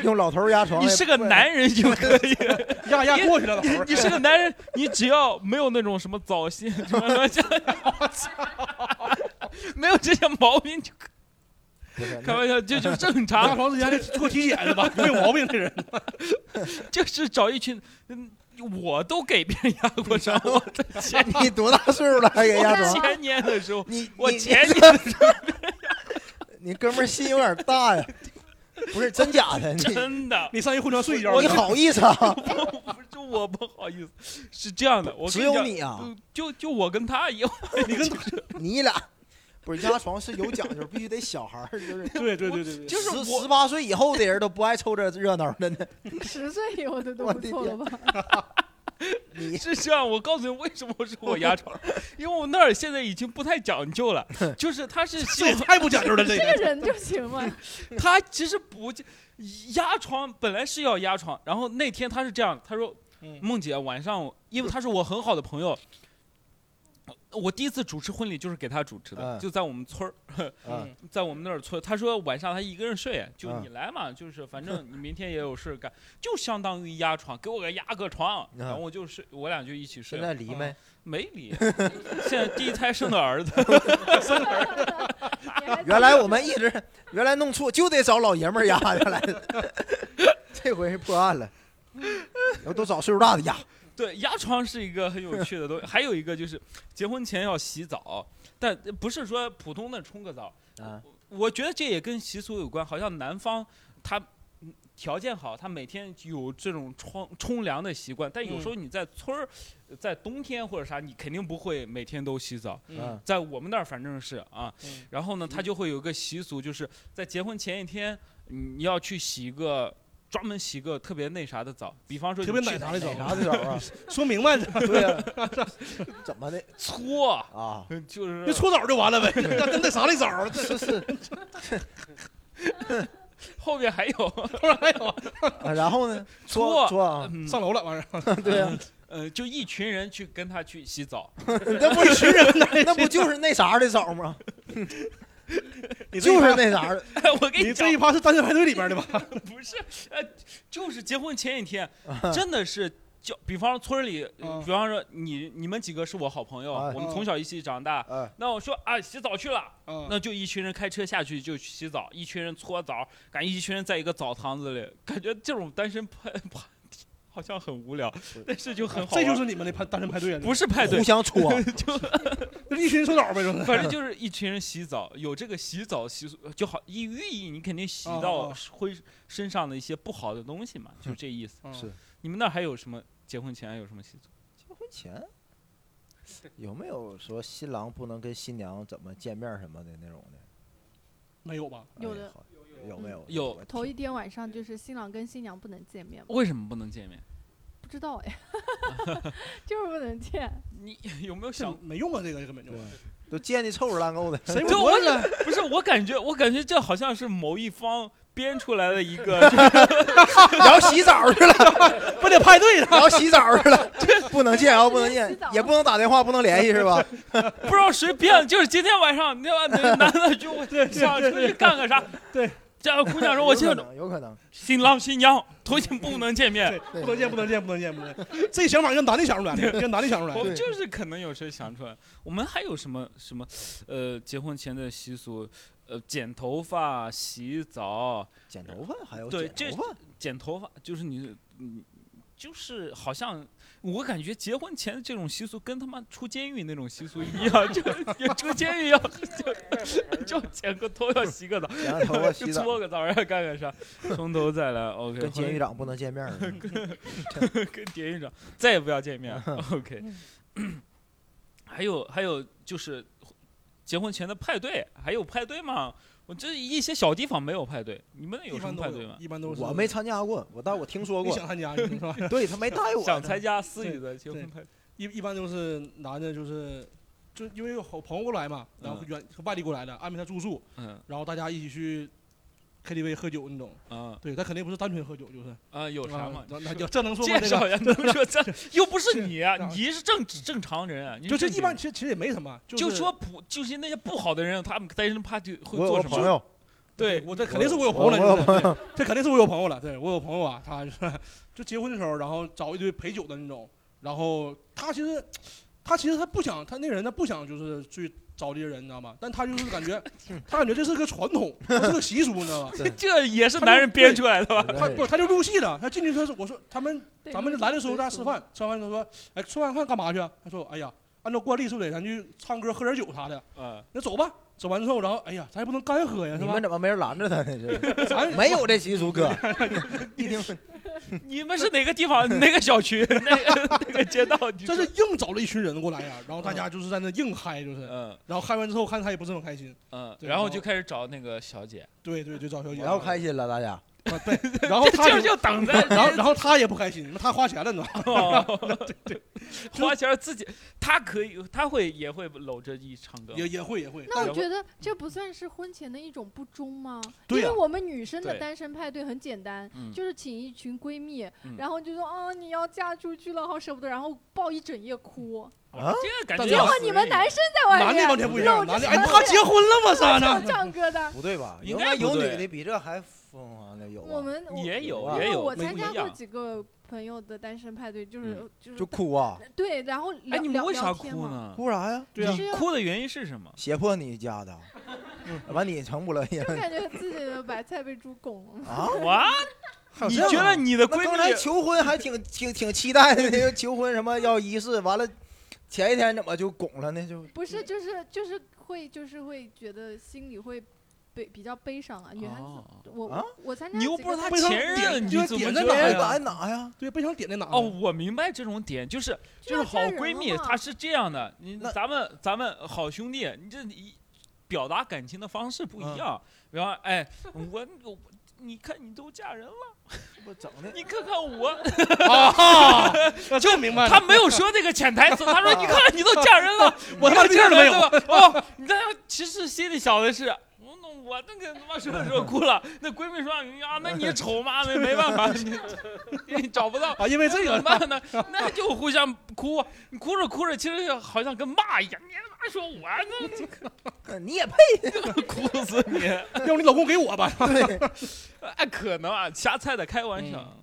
用老头儿压床。你是个男人就可以，压压过去了，你你是个男人，你只要没有那种什么早泄什么乱七八糟，没有这些毛病就可开玩笑，就就正常。压常，床之前得做体检是吧？没有毛病的人，就是找一群，嗯，我都给别人压过床，我的前那 你多大岁数了还 给压我床？前年的时候，你我前年的时候 你哥们儿心有点大呀，不是真假的？你真的，你上一混床睡一觉你吧，好意思啊？不是我不好意思，是这样的，我跟只有讲你啊。就就就我跟他一样，你跟你俩不是压床是有讲究，必须得小孩儿，就是对对对对对，就是十十八岁以后的人都不爱凑这热闹的呢。十岁以后的都不错了吧？你 是这样，我告诉你为什么是我压床，因为我那儿现在已经不太讲究了，就是他是希望这也太不讲究了，这这个个人就行嘛。他其实不压床，本来是要压床，然后那天他是这样，他说嗯梦姐晚上，因为他是我很好的朋友。我第一次主持婚礼就是给他主持的，嗯就在我们村儿，嗯 在我们那儿村。他说晚上他一个人睡，就嗯你来嘛，就是反正你明天也有事干，就相当于压床，给我个压个床，嗯然后我就睡，我俩就一起睡现了。在离没？没离，现在第一胎生的儿子，生儿子原来我们一直原来弄错，就得找老爷们儿压，原来这回是破案了，都找岁数大的压。对，压床是一个很有趣的东西。还有一个就是结婚前要洗澡，但不是说普通的冲个澡。啊，我觉得这也跟习俗有关，好像南方他嗯条件好，他每天有这种冲冲凉的习惯，但有时候你在村儿，在冬天或者啥，你肯定不会每天都洗澡。嗯在我们那儿反正是啊，嗯然后呢，他就会有一个习俗，就是在结婚前一天，嗯你要去洗一个专门洗个特别那啥的澡，比方说特别奶茶的澡哪啥的澡啊？说明白，对呀，怎么的？搓，啊？就是就搓澡就完了呗，那跟那啥的澡，这是是，后面还有，后面还有啊？然后呢？搓。搓搓啊，嗯。上楼了，完事儿，对呀，呃，就一群人去跟他去洗澡，那不是群人，那不就是那啥的澡吗？就是那啥的，我跟讲你这一，趴是单身派对里边的吧？不是，呃，就是结婚前一天，真的是叫，比方说村里，嗯比方说你你们几个是我好朋友，哎我们从小一起长大。哎，那我说啊，洗澡去了，嗯那就一群人开车下去就去洗澡，一群人搓澡，感觉一群人在一个澡堂子里，感觉这种单身派派好像很无聊，但是就很好这。就是你们的派单身派对啊，不是派对互，相戳，就 这一群手脑呗，就是。反正就是一群人洗澡，有这个洗澡习俗，就好一寓意你肯定洗哦到哦灰身上的一些不好的东西嘛，就这意思。嗯是你们那儿还有什么结婚前有什么习俗？结婚前有没有说新郎不能跟新娘怎么见面什么的那种的？没有吧？有的有没有？有头一天晚上就是新郎跟新娘不能见面嘛，为什么不能见面？不知道哎，就是不能见。你 有没有想？没用啊，这个根本就。都见的臭屎烂够的。谁就我不是，我感觉我感觉这好像是某一方编出来的一个，然后洗澡去了，不得派对然后洗澡去了，不能见啊，不能见，也不能打电话，不能联系是吧？不知道谁编的，就是今天晚上那男的就对想出去干个啥，对。这个姑娘说：“ 我有现在，有可能。新郎新娘头天不能见面。不能见，不能见，不能见，不能见。这想法让男的想出来的，让男的想出来的。我们就是可能有时候想出来。我们还有什么什么，呃，结婚前的习俗，呃，剪头发、洗澡、剪头发还有对这剪头发，剪头发，就是你，嗯，就是好像我感觉结婚前的这种习俗跟他妈出监狱那种习俗一样，就就出监狱要就就剪个头，要洗个澡，剪完头发洗澡，搓个澡，要干个啥，从头再来。OK，跟监狱长不能见面 跟。跟典狱长再也不要见面。OK，还有还有就是结婚前的派对，还有派对吗？我这一些小地方没有派对，你们那有什么派对吗？一般都是我没参加过，我但我听说过想，参加是吧？对他没带我。想参加私语的结婚派对，一一般都是男的，就是就因为有好朋友过来嘛，然后嗯远外地过来的，安排他住宿，嗯然后大家一起去 KTV 喝酒那种。啊。对他肯定不是单纯喝酒，就是。啊，有啥嘛这能说吗？介这个绍一下，能说这 又不是你啊，你是正正常人啊，你就是一般，其实其实也没什么，就说不就是那些不好的人，他们单身 party 会做什么？我朋友，对，我这肯定是我有朋友了，这肯定是我有朋友了，对我有朋友啊，他就是就结婚的时候，然后找一堆陪酒的那种，然后他其实他其实他不想，他那个人他不想就是去找这些人，你知道吗？但他就是感觉 他感觉这是个传统，是个习俗，你知道吗？这也是男人编出来的吧？他不，他就入戏了。他进去，他说：“我说他们咱们来的时候大家吃饭，吃完饭他说，哎，吃完饭干嘛去啊？他说，哎呀，按照惯例是不是得咱去唱歌喝点酒啥的？嗯，那走吧。走完之后，然后哎呀，咱也不能干喝呀，是吧你们？怎么没人拦着他呢？这 咱没有这习俗，哥。一听 你们是哪个地方哪个小区 那个那个街道？你这是硬找了一群人过来呀，然后大家就是在那硬嗨，就是，嗯然后嗨完之后看他也不是很开心，嗯，然后就开始找那个小姐，对对对，找小姐，然后开心了，大家。啊，对，然后他这就等着然后然后他也不开心，他花钱了，你知道吗？对对，花钱自己，他可以，他会也会搂着一唱歌，也也会也会，那我觉得这不算是婚前的一种不忠吗？对呀因为我们女生的单身派对很简单，嗯就是请一群闺蜜，嗯然后就说啊你要嫁出去了，好舍不得，然后抱一整夜哭。啊这个感觉结果你们男生在外面男的完全不一样，男的哎，他结婚了吗？啥唱呢？唱歌的。不对吧？应应该有女的比这还疯狂的有啊。我们我也有啊也有我参加过几个朋友的单身派对，就是就是就哭啊？对，然后哎，聊你们为啥聊天嘛？哭呢？哭啥呀？对啊你哭的原因是什么？胁迫你家的，完你成不乐意就感觉自己的白菜被猪拱了。啊？我，你觉得你的闺那刚才蜜求婚还挺 挺挺期待的，那个求婚什么要仪式，完了前一天怎么就拱了呢？就不是，就是就是会就是会觉得心里会悲比较悲伤啊。女孩子，哦我、啊我参加你又不是他前任，你怎么点在哪呀？对，不想点在哪呢？哦，我明白这种点，就是就是好闺蜜，她是这样的，你那咱们咱们好兄弟，你这一表达感情的方式不一嗯样。比方，哎，我我你看你都嫁人了，我整的你看看我，啊，那这明白了。他没有说这个潜台词，他说你看你都嫁人了，我他妈劲儿都没有。哦，你看其实心里想的是。我那我那个他妈说的时候哭了？那闺蜜说啊，那你丑嘛，那没办法，你你找不到，啊，因为这个怎么办呢？那就互相哭，你哭着哭着，其实好像跟骂一样。你他妈说我那 你也配？哭死你！要不你老公给我吧。对，哎，可能啊，瞎猜的，开玩笑。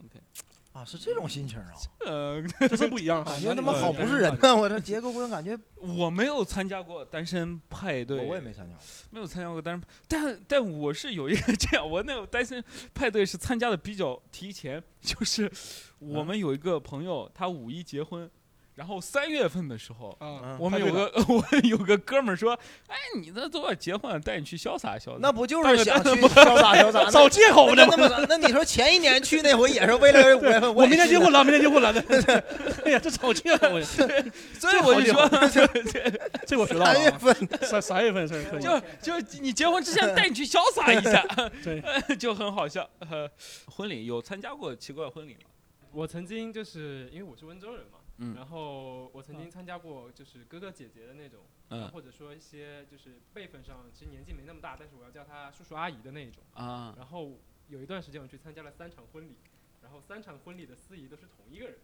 啊，是这种心情啊，呃，这是不一样。感觉他妈好不是人呐！我这结个婚感觉 我没有参加过单身派对，我也没参加过。没有参加过单身，但但我是有一个这样，我那个单身派对是参加的比较提前，就是我们有一个朋友，他五一结婚。然后三月份的时候，啊，我们有个 我有个哥们儿说：“哎，你这都要结婚，带你去潇洒潇洒。”那不就是想 去 潇洒潇洒？找借口呢？那么，那你说前一年去那回也是为了五月份？我明天结婚了，明天结婚了。哎呀，这找借口呀！所以我就说，这我学到了。三月份，三三月份是可以。就就你结婚之前带你去潇洒一下，对，就很好笑。婚礼有参加过奇怪婚礼吗？我曾经就是因为我是温州人嘛。嗯，然后我曾经参加过，就是哥哥姐姐的那种，嗯，或者说一些就是辈分上其实年纪没那么大，但是我要叫他叔叔阿姨的那种啊。然后有一段时间我去参加了三场婚礼，然后三场婚礼的司仪都是同一个人，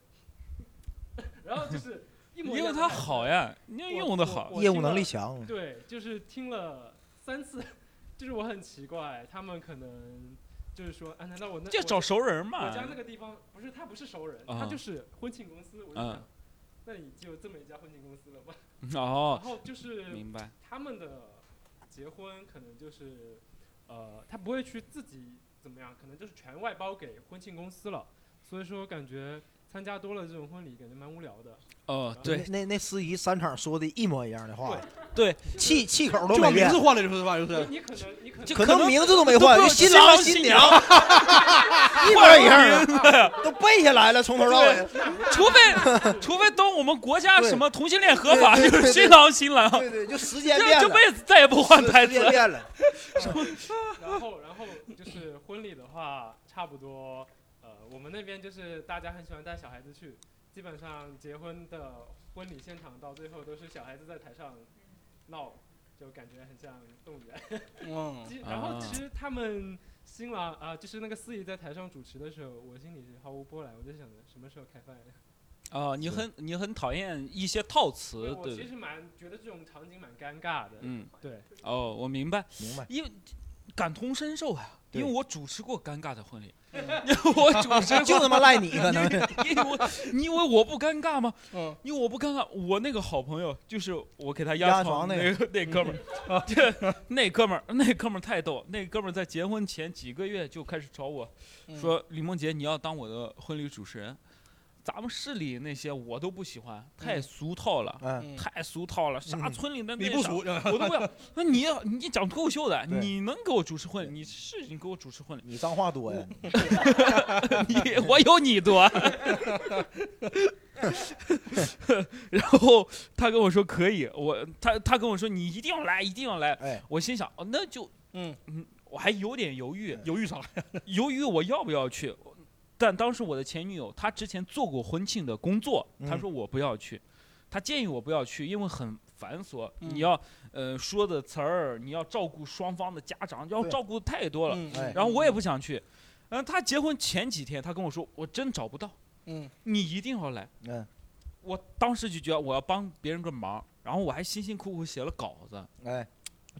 然后就是因为他好呀，你用的好，业务能力强。对，就是听了三次，就是我很奇怪，他们可能。就是说，啊，难道我那就找熟人嘛？我家那个地方不是他不是熟人，他就是婚庆公司。我就想，那你就这么一家婚庆公司了吧？哦。然后就是明白。他们的结婚可能就是，呃，他不会去自己怎么样，可能就是全外包给婚庆公司了。所以说，感觉参加多了这种婚礼，感觉蛮无聊的。哦，对，那那司仪三场说的一模一样的话，对，气气口都没变，名字换了就是吧？就是你可能你可能可能名字都没换，就新郎新娘 一模一样的，都背下来了，从头到尾。除非 除非等我们国家什么同性恋合法，就是新郎新郎。对对，就时间变了，这辈子再也不换台词。变了。然后然后就是婚礼的话，差不多，呃，我们那边就是大家很喜欢带小孩子去。基本上结婚的婚礼现场到最后都是小孩子在台上闹，就感觉很像动物园。嗯，然后其实他们新郎啊，就是那个司仪在台上主持的时候，我心里是毫无波澜，我就想着什么时候开饭。哦，你很你很讨厌一些套词，对。我其实蛮觉得这种场景蛮尴尬的。嗯，对。哦，我明白，明白，因为感同身受啊，因为我主持过尴尬的婚礼。我主持 就他妈赖你可能，因为我你以为我不尴尬吗？嗯，因为我不尴尬。我那个好朋友就是我给他压床那个那哥们儿，那哥们儿那哥们儿太逗。那哥们儿在结婚前几个月就开始找我说：“李梦洁，你要当我的婚礼主持人。”咱们市里那些我都不喜欢，太俗套了，太俗套了。啥村里的那你不俗，我都不要。那你要你讲脱口秀的，你能给我主持婚礼？你是你给我主持婚礼？你脏话多呀！你我有你多。然后他跟我说可以，我他他跟我说你一定要来，一定要来。哎，我心想哦，那就嗯嗯，我还有点犹豫，犹豫啥？犹豫我要不要去？但当时我的前女友她之前做过婚庆的工作，她说我不要去，她建议我不要去，因为很繁琐，你要呃说的词儿，你要照顾双方的家长，要照顾太多了，然后我也不想去。嗯，她结婚前几天，她跟我说我真找不到，嗯，你一定要来。嗯，我当时就觉得我要帮别人个忙，然后我还辛辛苦苦写了稿子，哎，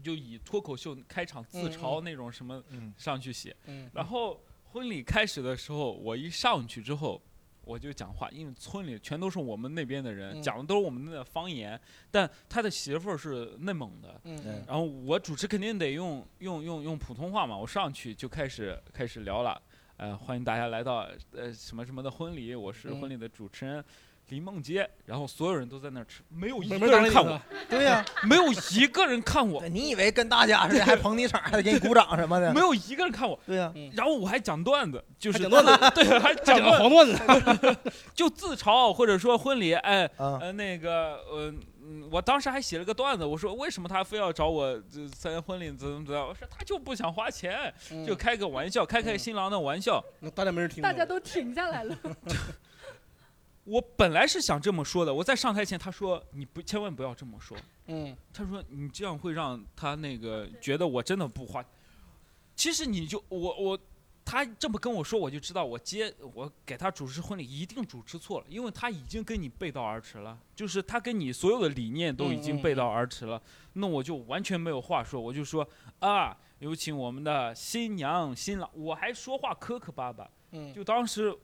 就以脱口秀开场自嘲那种什么上去写，嗯，然后。婚礼开始的时候，我一上去之后，我就讲话，因为村里全都是我们那边的人，讲的都是我们的方言。但他的媳妇儿是内蒙的，然后我主持肯定得用用用用普通话嘛。我上去就开始开始聊了，呃，欢迎大家来到呃什么什么的婚礼，我是婚礼的主持人。李梦洁，然后所有人都在那儿吃，没有一个人看我。对呀，没有一个人看我。你以为跟大家似的，还捧你场，还给你鼓掌什么的？没有一个人看我。对呀，然后我还讲段子，就是讲段子，对，还讲黄段子，就自嘲或者说婚礼，哎，呃，那个，呃，我当时还写了个段子，我说为什么他非要找我参加婚礼，怎么怎么样？我说他就不想花钱，就开个玩笑，开开新郎的玩笑。那大家没人听。大家都停下来了。我本来是想这么说的，我在上台前他说你不千万不要这么说，嗯，他说你这样会让他那个觉得我真的不花。其实你就我我他这么跟我说，我就知道我接我给他主持婚礼一定主持错了，因为他已经跟你背道而驰了，就是他跟你所有的理念都已经背道而驰了，那我就完全没有话说，我就说啊，有请我们的新娘新郎，我还说话磕磕巴巴，嗯，就当时。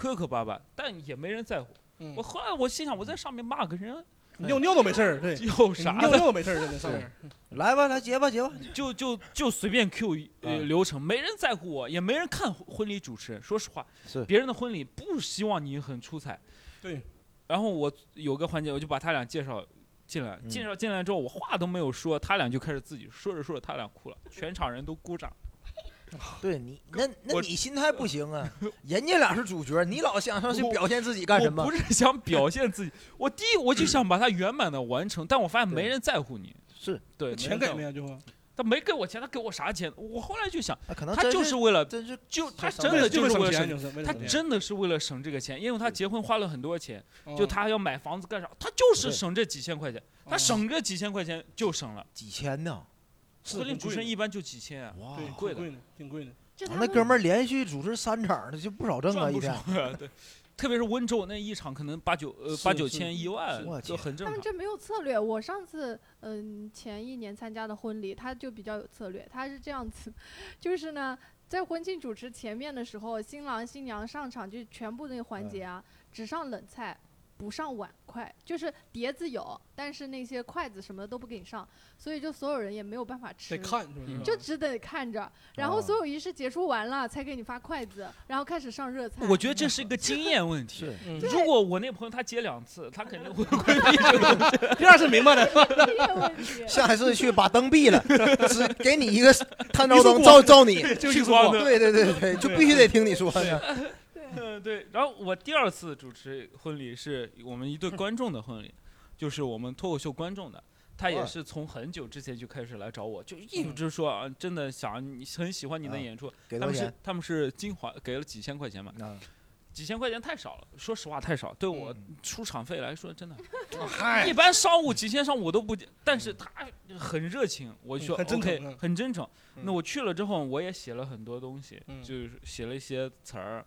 磕磕巴巴，但也没人在乎。嗯我后来我心想，我在上面骂个人尿尿都没事儿，对，有啥的？尿尿都没事儿，在那上面。来吧，来结吧，结吧。就就就随便 Q 一呃嗯流程，没人在乎我，也没人看婚婚礼主持人。说实话，是别人的婚礼不希望你很出彩。对。然后我有个环节，我就把他俩介绍进来，嗯介绍进来之后，我话都没有说，他俩就开始自己说着说着，他俩哭了，全场人都鼓掌。对你，那那你心态不行啊！人家俩是主角，你老想上去表现自己干什么我不？是想表现自己，我第一我就想把它圆满的完成，但我发现没人在乎你。是对，钱给没他没给我钱，他给我啥钱？我后来就想，可能他就是为了，就他真的就是，为了省，他真的是为了省这个钱，因为他结婚花了很多钱，哦就他要买房子干啥，他就是省这几千块钱，他哦省这几千块钱就省了。几千呢？婚礼主持人一一般就几千啊，哇，贵的，挺贵的。啊那哥们儿连续主持三场，那就不少挣啊，一天对。特别是温州那一场，可能八九呃八九千一万很正常。他们这没有策略。我上次嗯前一年参加的婚礼，他就比较有策略。他是这样子，就是呢，在婚庆主持前面的时候，新郎新娘上场就全部那个环节啊，只上冷菜。不上碗筷，就是碟子有，但是那些筷子什么的都不给你上，所以就所有人也没有办法吃。得看就只得看着，然后哦所有仪式结束完了，才给你发筷子，然后开始上热菜。我觉得这是一个经验问题。如果我那朋友他结两次，他肯定会 规避这个东西。第二次明白了，经验问题。下一次去把灯闭了，只给你一个探照灯照照你。就去光对对对对，就必须得听你说的。嗯，对。然后我第二次主持婚礼是我们一对观众的婚礼，就是我们脱口秀观众的。他也是从很久之前就开始来找我，就一直说啊，真的想你很喜欢你的啊演出。他们是？他们是金华给了几千块钱嘛，啊，几千块钱太少了，说实话太少，对我嗯出场费来说真的。嗨一，般商务几千商务我都不，但是他很热情，我就很真 OK，诚嗯很真诚。嗯那我去了之后，我也写了很多东西，嗯就是写了一些词儿，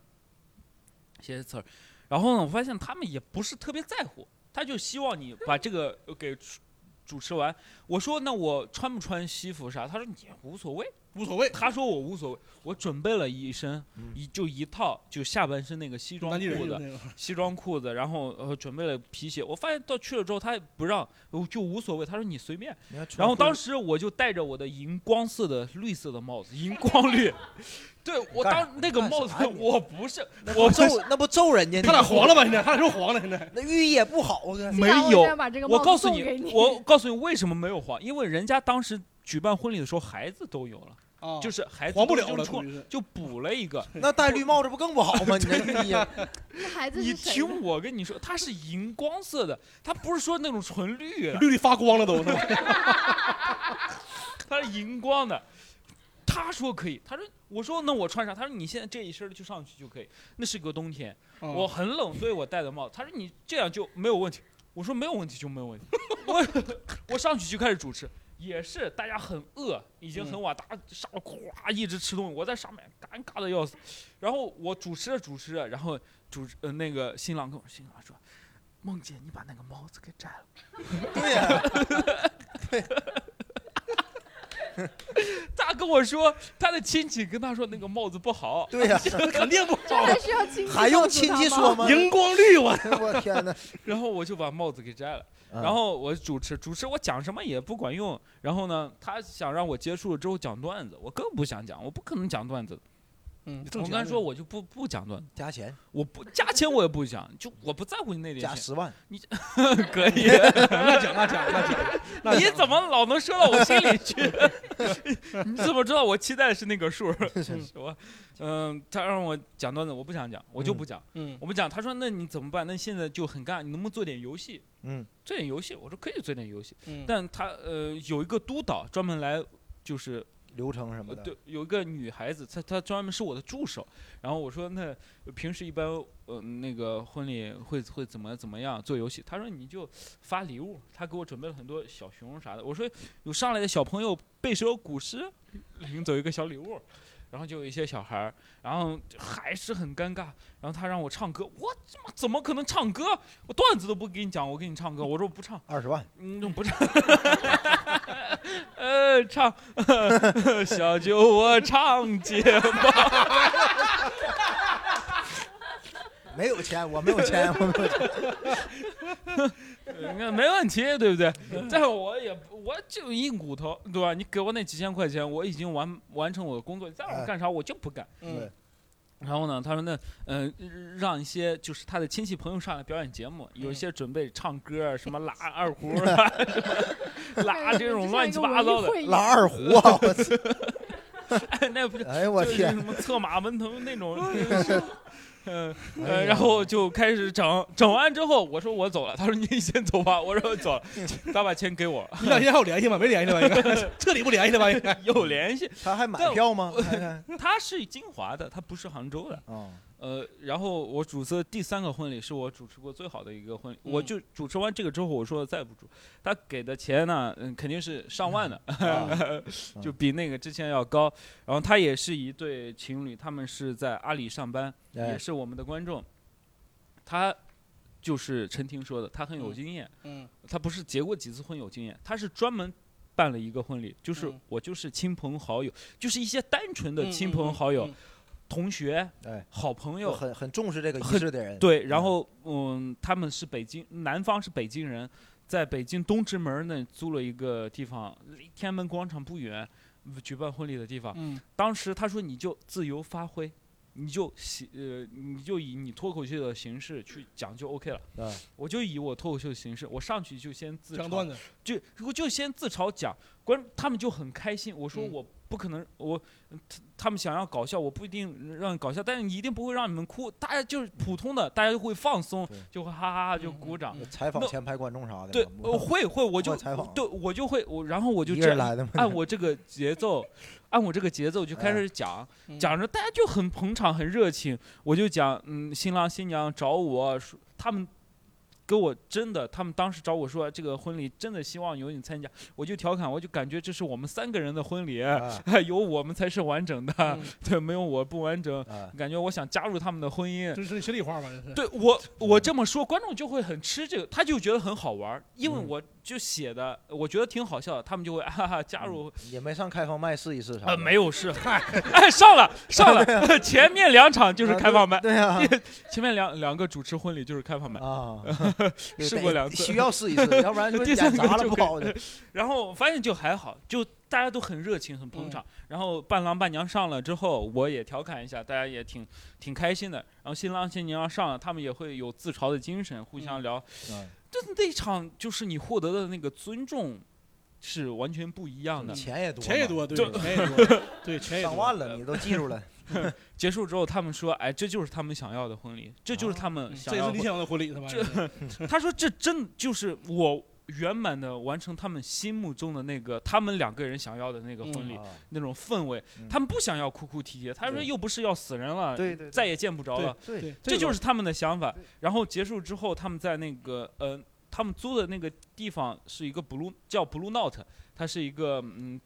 写些词儿。然后呢，我发现他们也不是特别在乎，他就希望你把这个给主主持完。我说那我穿不穿西服啥？他说你无所谓。无所谓。他说我无所谓，我准备了一身嗯一就一套就下半身那个西装裤子，西装裤子，然后呃准备了皮鞋。我发现到去了之后，他也不让，我就无所谓。他说你随便。然后当时我就戴着我的荧光色的绿色的帽子，荧 光绿。对我当那个帽子我不是，我揍那不揍人家？他俩黄了吧？现在他俩是不是黄了？现在那寓意也不好啊。没有现在把这个帽子我告诉你我告诉你为什么没有黄，因为人家当时举办婚礼的时候孩子都有了，啊，就是孩子黄不了了。就补了一个。那戴绿帽子不更不好吗？你这寓意，那孩子你？听我跟你说，它是荧光色的，它不是说那种纯绿的，绿的发光了都是？它是荧光的。他说可以，他说我说那我穿啥？他说你现在这一身就上去就可以。那是个冬天，啊我很冷，所以我戴的帽子。他说你这样就没有问题。我说没有问题就没有问题。我我上去就开始主持，也是大家很饿，已经很晚，大家上了咵一直吃东西，我在上面尴尬的要死。然后我主持着主持着，然后主呃那个新郎跟我新郎说：“梦姐，你把那个帽子给摘了。”对呀，我说，他的亲戚跟他说那个帽子不好。对呀，肯定不好。这还需要亲戚还用告诉他亲戚吗说吗？荧光绿，我我天哪！然后我就把帽子给摘了。啊然后我主持，主持我讲什么也不管用。然后呢，他想让我结束了之后讲段子，我更不想讲，我不可能讲段子。嗯，我刚才说，我就不不讲段子，加钱我不加钱我也不讲，就我不在乎你那点钱，加十万，可以。那讲那讲那讲，那 你怎么老能说到我心里去？你怎么知道我期待的是那个数？是吧？嗯，他让我讲段子，我不想讲，我就不讲，嗯我不讲。他说那你怎么办？那现在就很尬，你能不能做点游戏？嗯，做点游戏，我说可以做点游戏，嗯，但他呃有一个督导专门来，就是流程什么的。呃对，有一个女孩子，她她专门是我的助手。然后我说那平时一般呃那个婚礼会会怎么怎么样做游戏？她说你就发礼物，她给我准备了很多小熊啥的。我说有上来的小朋友背首古诗，领走一个小礼物。然后就有一些小孩儿，然后还是很尴尬。然后他让我唱歌，我怎么怎么可能唱歌？我段子都不给你讲，我给你唱歌。我说我不唱，二十万，嗯，不唱，呃，唱 小酒我唱结巴。没有钱，我没有钱，我没有钱。你看没问题，对不对？但是我也不我就硬骨头，对吧？你给我那几千块钱，我已经完完成我的工作，再让我干啥我就不干。嗯，然后呢，他说那嗯、呃让一些就是他的亲戚朋友上来表演节目，有一些准备唱歌啊，什么拉 二胡啊，什 么拉这种乱七八糟的，拉二胡啊！我操！哎，那不是哎呦我就是天什！么策马奔腾那种。嗯然后就开始整，整完之后，我说我走了，他说你先走吧，我说我走了，他把钱给我，你俩现在还有联系吗？没联系了吧？应 该彻底不联系了吧？应该有联系。他还买票吗？他是金华的，他不是杭州的。哦，呃，然后我主持的第三个婚礼是我主持过最好的一个婚礼，我嗯就主持完这个之后，我说再不主，他给的钱呢，嗯，肯定是上万的 就比那个之前要高。然后他也是一对情侣，他们是在阿里上班，哎。也是我们的观众。他就是陈婷说的，他很有嗯。经验，嗯。他不是结过几次婚有经验，他是专门办了一个婚礼，就是嗯。我就是亲朋好友，就是一些单纯的嗯亲朋好友、嗯同学、哎，好朋友，很很重视这个仪很式的人。对，然嗯后嗯，他们是北京，南方是北京人，在北京东直门那租了一个地方，离天安门广场不远，举办婚礼的地方。嗯当时他说你就自由发挥，你就写呃，你就以你脱口秀的形式去讲就 OK 了。啊，我就以我脱口秀的形式，我上去就先自嘲讲段，子，就我就先自嘲讲，观他们就很开心。我说嗯我不可能，我他他们想要搞笑，我不一定让你搞笑，但是你一定不会让你们哭，大家就是普通的，大家就会放松，就会哈哈哈就嗯鼓掌。采访前排观众啥的。对，会会，我就我对我就会我，然后我就？按我这个节奏，按我这个节奏就开始讲，嗯讲着大家就很捧场，很热情。我就讲，嗯，新郎新娘找我说，他们给我真的，他们当时找我说这个婚礼真的希望有你参加，我就调侃，我就感觉这是我们三个人的婚礼，啊。有我们才是完整的，嗯。对，没有我不完整。啊，感觉我想加入他们的婚姻，这是心里话吧？这是。对我，我这么说，观众就会很吃这个，他就觉得很好玩，因为嗯。我就写的，我觉得挺好笑的，他们就会 哈哈加入。也没上开放麦试一试啥的。呃，没有试，哎，上了上了，前面两场就是啊开放麦，对啊。前面两两个主持婚礼就是开放麦，啊，试过两次需要试一试，要不然就第三演砸了不好的。然后发现就还好，就大家都很热情，很捧场。然后伴郎伴娘上了之后，我也调侃一下，大家也挺挺开心的。然后新郎新娘上了，他们也会有自嘲的精神，互相聊。嗯这那场就是你获得的那个尊重是完全不一样的。钱也多嘛，钱也多，对，钱也多，对，钱也多上万了，你都记住了。结束之后，他们说：“哎，这就是他们想要的婚礼，这就是他们嗯想要的婚。这也是你想要的婚礼是吧？这 他说：“这真就是我圆满的完成他们心目中的那个他们两个人想要的那个婚礼、啊。那种氛围。嗯。他们不想要哭哭啼啼，他说又不是要死人了，对对，再也见不着了。对对，这就是他们的想法。然后结束之后，他们在那个呃，他们租的那个地方是一个 Blue 叫 Blue Note，它是一个嗯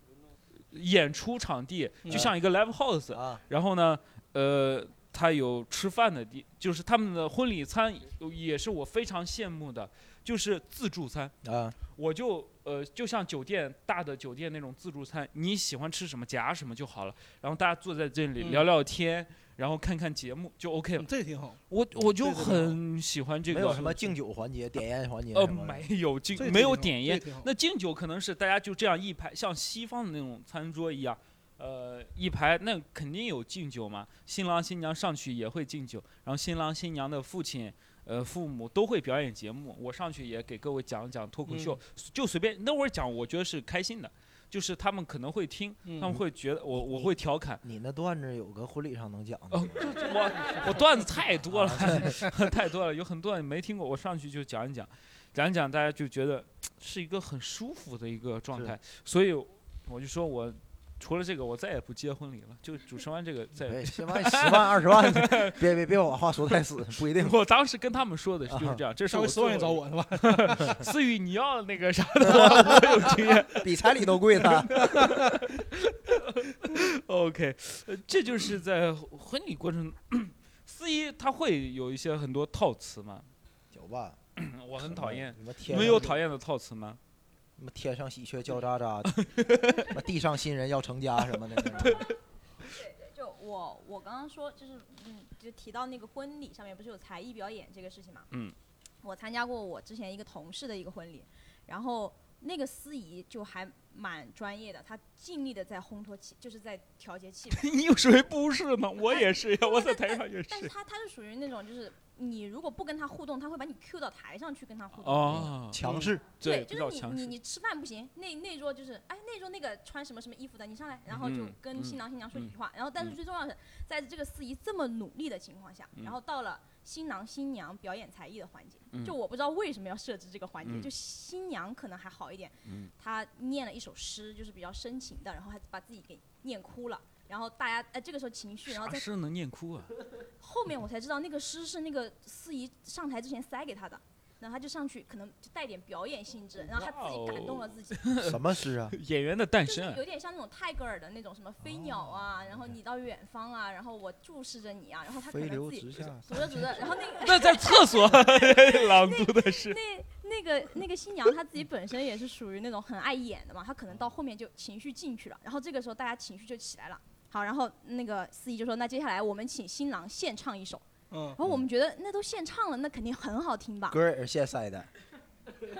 演出场地，嗯就像一个 live house。啊，然后呢，呃，他有吃饭的地，就是他们的婚礼餐也是我非常羡慕的，就是自助餐。啊，我就呃，就像酒店大的酒店那种自助餐，你喜欢吃什么夹什么就好了。然后大家坐在这里嗯聊聊天，然后看看节目就 OK 了。嗯这挺好。我我就很喜欢这个，没有什么敬酒环节、点烟环节呃没有敬没有点烟那敬酒可能是大家就这样一排，像西方的那种餐桌一样，呃，一排那肯定有敬酒嘛。新郎新娘上去也会敬酒，然后新郎新娘的父亲、呃父母都会表演节目。我上去也给各位讲讲脱口秀，嗯就随便那会儿讲，我觉得是开心的，就是他们可能会听，嗯他们会觉得我我会调侃。你那段子有个婚礼上能讲的我我段子太多了，太多了，有很多你没听过，我上去就讲一讲，讲一讲，大家就觉得是一个很舒服的一个状态，所以我就说我除了这个，我再也不接婚礼了，就主持完这个再十万、十万、二十万，别别别把话说太死，不一定。我当时跟他们说的就是这样，这是我稍微十万也找我是吧？的。思雨，你要那个啥的 话，我有经验。比彩礼都贵呢。OK，呃，这就是在婚礼过程，司仪他会有一些很多套词吗，有吧？我很讨厌。你们有讨厌的套词吗？什么天上喜鹊叫喳喳，什么地上新人要成家什么的。对对，就我我我刚刚说就是嗯，就提到那个婚礼上面不是有才艺表演这个事情嘛？嗯，我参加过我之前一个同事的一个婚礼，然后那个司仪就还蛮专业的，他尽力的在烘托气，就是在调节气氛。你有谁不是吗？我也是呀，我在台上也是。但是他他是属于那种就是你如果不跟他互动，他会把你 Q 到台上去跟他互动。哦，强势，对，就是你较强势。你你吃饭不行，那那桌就是哎那桌那个穿什么什么衣服的，你上来，然后就嗯跟新郎新娘说几嗯句话，然后但是嗯最重要的是，在这个司仪这么努力的情况下，嗯然后到了新郎新娘表演才艺的环节，嗯就我不知道为什么要设置这个环节，嗯就新娘可能还好一点，嗯她念了一首诗，就是比较深情的，然后还把自己给念哭了。然后大家哎，这个时候情绪，然后在啥诗能念哭啊？后面我才知道那个诗是那个司仪上台之前塞给他的，然后他就上去，可能就带点表演性质，然后他自己感动了自己，什么诗啊？演员的诞就是生啊。有点像那种泰戈尔的那种什么飞鸟啊，然后你到远方啊，然后我注视着你啊，然后他可飞能自己流直下，读着读着，然后那个 那在厕所朗读的是。那那个那个新娘她自己本身也是属于那种很爱演的嘛，她可能到后面就情绪进去了，然后这个时候大家情绪就起来了。好，然后那个司仪就说：“那接下来我们请新郎献唱一首。”嗯然，后我们觉得那都现唱了，那肯定很好听吧？歌儿也是现塞的，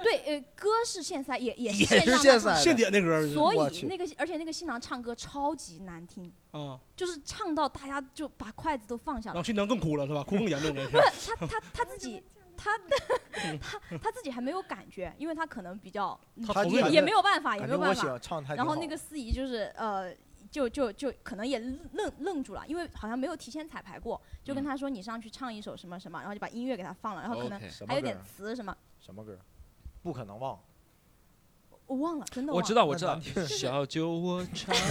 对，呃，歌是现塞，也也是现塞的。现点的歌儿是所我去以那个而且那个新郎唱歌超级难听，啊，就是唱到大家就把筷子都放下了然后。新娘更哭了是吧？哭更严重了。不是他他他自己他 他他自己还没有感觉，因为他可能比较他也也没有办法，也没有办法。然后那个司仪就是呃，就就就可能也愣愣住了，因为好像没有提前彩排过，就跟嗯他说你上去唱一首什么什么，然后就把音乐给他放了，然后可能 OK 什么还有点儿？词什么，什么歌？不可能忘。我忘了，真的我忘了。知道。我知道小酒窝长。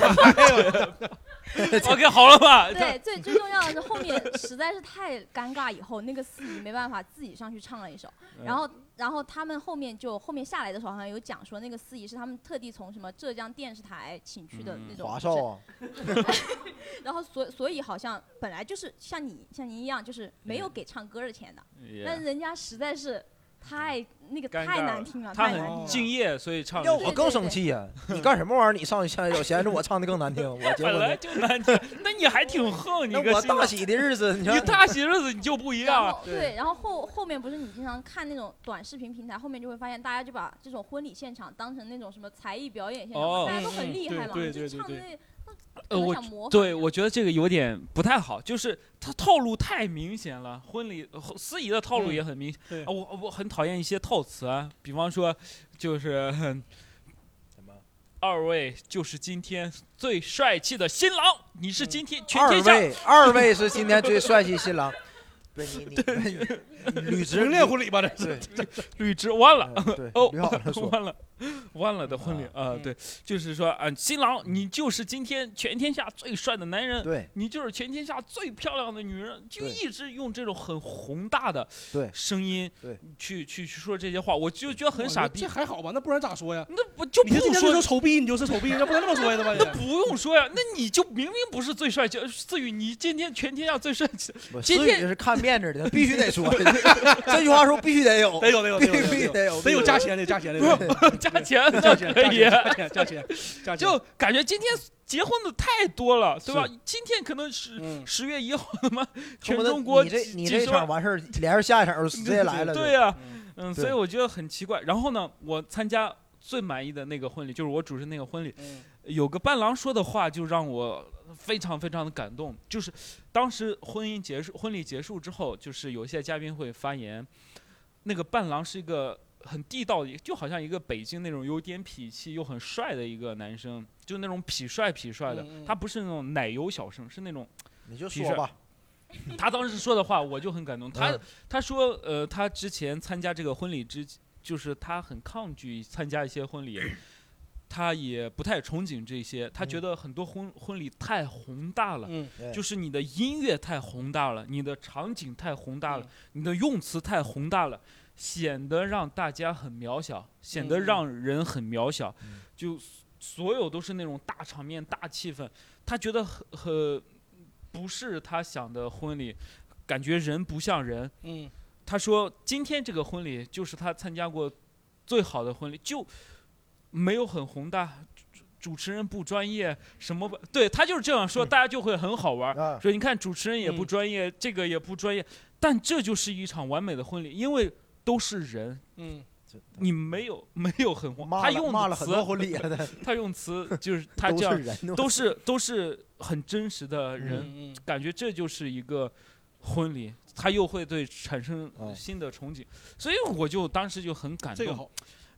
OK，好了吧？对，最最重要的是后面实在是太尴尬，以后那个司仪没办法自己上去唱了一首，嗯。然后然后他们后面就后面下来的时候好像有讲说那个司仪是他们特地从什么浙江电视台请去的嗯。那种，华少啊，然后所所以好像本来就是像你像您一样就是没有嗯。给唱歌的钱的。但人家实在是太那个太难听了，他太难听了。很敬业，所以唱。要我更生气呀！你干什么玩意儿？你上去现在有嫌着我唱的更难听，我结本来。就难听，那你还挺横，你那我大喜的日子，你你大喜日子你就不一样对，然后后后面不是你经常看那种短视频平台，后面就会发现大家就把这种婚礼现场当成那种什么才艺表演现场，哦大家都很厉害嘛，对对就对对唱的那呃，我对我觉得这个有点不太好，就是他套路太明显了。婚礼呃司仪的套路嗯也很明显、对啊，我我很讨厌一些套词啊，比方说就是哼 什么？二位就是今天最帅气的新郎，你是今天全二天下位，二位是今天最帅气新郎。不是你你你吕直纯练婚礼吧？这是对吕直完了。嗯对哦完了，完了的婚礼啊、嗯对，就是说啊，新郎你就是今天全天下最帅的男人，对你就是全天下最漂亮的女人，就一直用这种很宏大的对声音对去去去说这些话，我就觉得很傻逼这。还好吧？那不然咋说呀？那不就不说说丑逼，你就是丑逼，那不能这么说呀，对吧？那不用说呀，那你就明明不是最帅就，思雨，你今天全天下最帅今天思雨是看面子的，必须得说。这句话说必须得有，得有得有得有必须得有，得有。加钱的加钱的，对 加钱加钱可以，加钱加钱加钱，就感觉今天结婚的太多了，对吧？今天可能是嗯。十月一号他妈全中国你这几你这场完事儿，连着下一场直接来了。对呀、嗯。所以我觉得很奇怪。然后呢，我参加最满意的那个婚礼，就是我主持那个婚礼，嗯。有个伴郎说的话就让我非常非常的感动。就是当时婚姻结束，婚礼结束之后，就是有一些嘉宾会发言，那个伴郎是一个很地道的，就好像一个北京那种有点痞气又很帅的一个男生，就那种痞帅痞帅的，他不是那种奶油小生，是那种。你就说吧，他当时说的话，我就很感动。他、嗯他说，呃，他之前参加这个婚礼之，就是他很抗拒参加一些婚礼，他也不太憧憬这些。他觉嗯得很多婚婚礼太宏大了，嗯就是你的音乐太宏大了，你的场景太宏大了，嗯你的用词太宏大了，显得让大家很渺小，显得让人很渺小，嗯就所有都是那种大场面、大气氛。他觉得很很不是他想的婚礼，感觉人不像人。嗯他说今天这个婚礼就是他参加过最好的婚礼，就没有很宏大，主主持人不专业，什么不对他就是这样说，大家就会很好玩说你看主持人也不嗯。专业，这个也不专业，但这就是一场完美的婚礼，因为都是人，嗯，你没有没有很宏，骂了他用的骂了很多词，他用词就是他都这样人，都是。都是很真实的人，嗯嗯感觉这就是一个婚礼，他又会对产生哦新的憧憬，所以我就当时就很感动，这个好，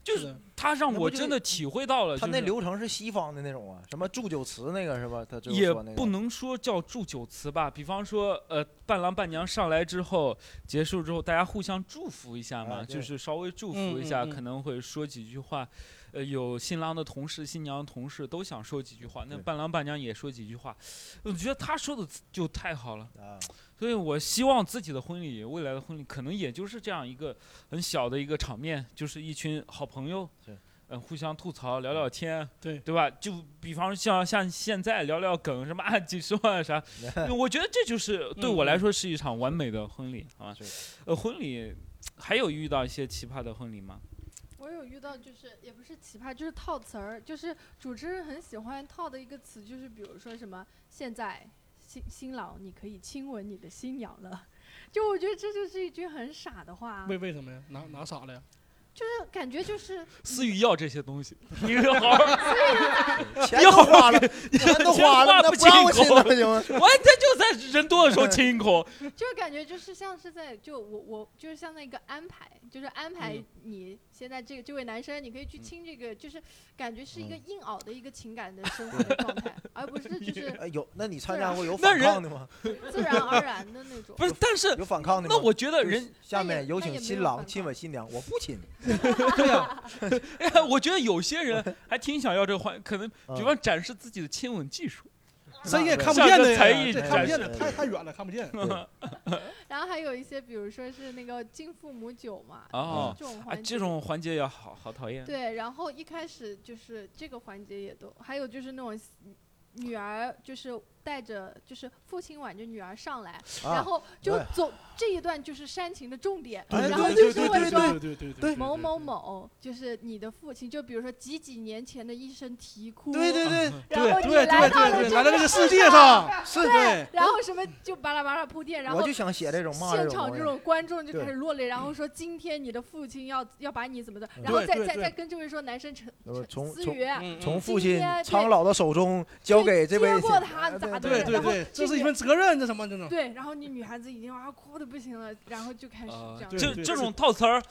就是他让我真的体会到了，他那流程是西方的那种啊，什么祝酒词那个是吧？他最后也说那个不能说叫祝酒词吧，比方说，呃，伴郎伴娘上来之后，结束之后，大家互相祝福一下嘛，啊就是稍微祝嗯福一下，嗯嗯可能会说几句话。呃，有新郎的同事、新娘的同事都想说几句话，那伴郎伴娘也说几句话，我觉得他说的就太好了。啊，所以我希望自己的婚礼，未来的婚礼，可能也就是这样一个很小的一个场面，就是一群好朋友是，嗯、互相吐槽、聊聊天，对对吧？就比方像像现在聊聊梗，什么啊几十万啥，我觉得这就是对我来说是一场完美的婚礼啊。是呃，婚礼还有遇到一些奇葩的婚礼吗？我有遇到，就是也不是奇葩，就是套词儿，就是主持人很喜欢套的一个词，就是比如说什么现在新新郎你可以亲吻你的新娘了，就我觉得这就是一句很傻的话，为为什么呀？哪哪傻了呀？就是感觉就是思雨要这些东西，你好好，钱都花了，钱都花了，那不不让我亲口亲那行吗？我这就在人多的时候亲一口，就是感觉就是像是在就我我就是像那个安排，就是安排嗯你现在这个这位男生，你可以去亲这个，就是感觉是一个嗯硬熬的一个情感的生活的状态，而不是 就是哎，有，那你参加过有反抗的吗？自然而然的那种。不是，但是有反抗的吗？那我觉得人，下面有请新郎亲吻新娘，我不亲。对 呀，哎，我觉得有些人还挺想要这个环，可能比嗯方展示自己的亲吻技术。这也对看不见的才艺这看不见的，展示太太远了，看不见。然后还有一些，比如说是那个敬父母酒嘛，哦哎，这种环节。这种环节也好好讨厌。对，然后一开始就是这个环节也都，还有就是那种女儿就是带着就是父亲挽着女儿上来，啊然后就哎走这一段就是煽情的重点，然后对对对就是会说对对对对某某某就是你的父亲，就比如说几几年前的一声啼哭，对对对，然后你对对来到了对对，这来到这个世界上，是对，然后什么就巴拉巴拉铺垫，然后我就想写这种骂现场这种观众就开始落泪，然后说今天你的父亲要要把你怎么的，嗯然后再再再跟这位说男生陈思雨，嗯从嗯父亲天苍老的手中交给这位接过他咋的对对对，这是一份责任，这什么这种。对，然后你女孩子已经啊哭的不行了，然后就开始啊这样，这这种套词儿，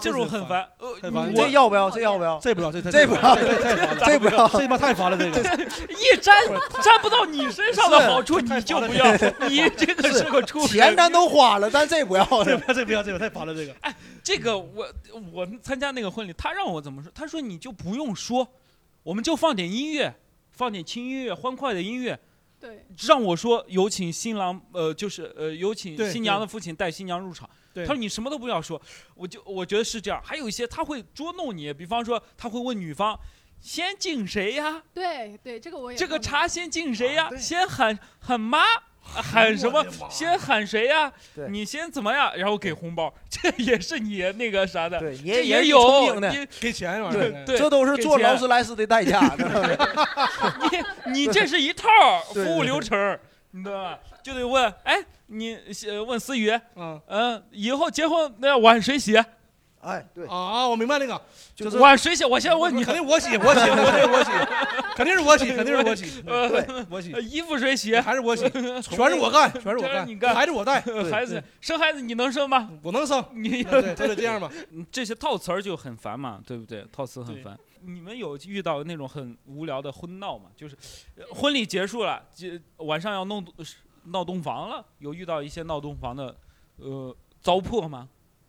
这种很烦。呃，太烦了这要不要？这要不要？这不要，这太这不要这太烦了，这不要这他妈太烦了，这个。一沾沾不到你身上的是好处，你就不要。你这个是个畜生。钱咱都花了，但这不要。这不要，这不要，这个太烦了，这个。这个我我们参加那个婚礼，他让我怎么说？他说你就不用说，我们就放点音乐，放点轻音乐，欢快的音乐，对，让我说有请新郎，呃，就是呃有请对新娘的父亲带新娘入场。对他说你什么都不要说，我就我觉得是这样。还有一些他会捉弄你，比方说他会问女方。先敬谁呀？对对，这个我也这个碰到茶先敬谁呀？啊先喊喊妈，喊什么？先喊谁呀？对你先怎么样？然后给红包，这也是你那个啥的，这也是有你给钱玩意对儿，对这都是给钱做劳斯莱斯的代价。你你这是一套对服务流程儿，你知道吧？就得问，哎，你呃问思雨，啊嗯，以后结婚那碗谁洗？哎，对，啊！我明白那个，就是我谁洗？我先问你，肯定我洗，我洗，我洗，我洗，肯定是我洗，肯定是我洗，对，我洗呃，衣服谁洗？还是我洗，全是我干，全是我干，全是你干孩子我带，呃孩子生孩子你能生吗？我能生，你对，就得这样吧。嗯这些套词儿就很烦嘛，对不对？套词很烦。你们有遇到那种很无聊的婚闹吗？就是呃婚礼结束了，结晚上要弄闹洞房了，有遇到一些闹洞房的呃糟粕吗？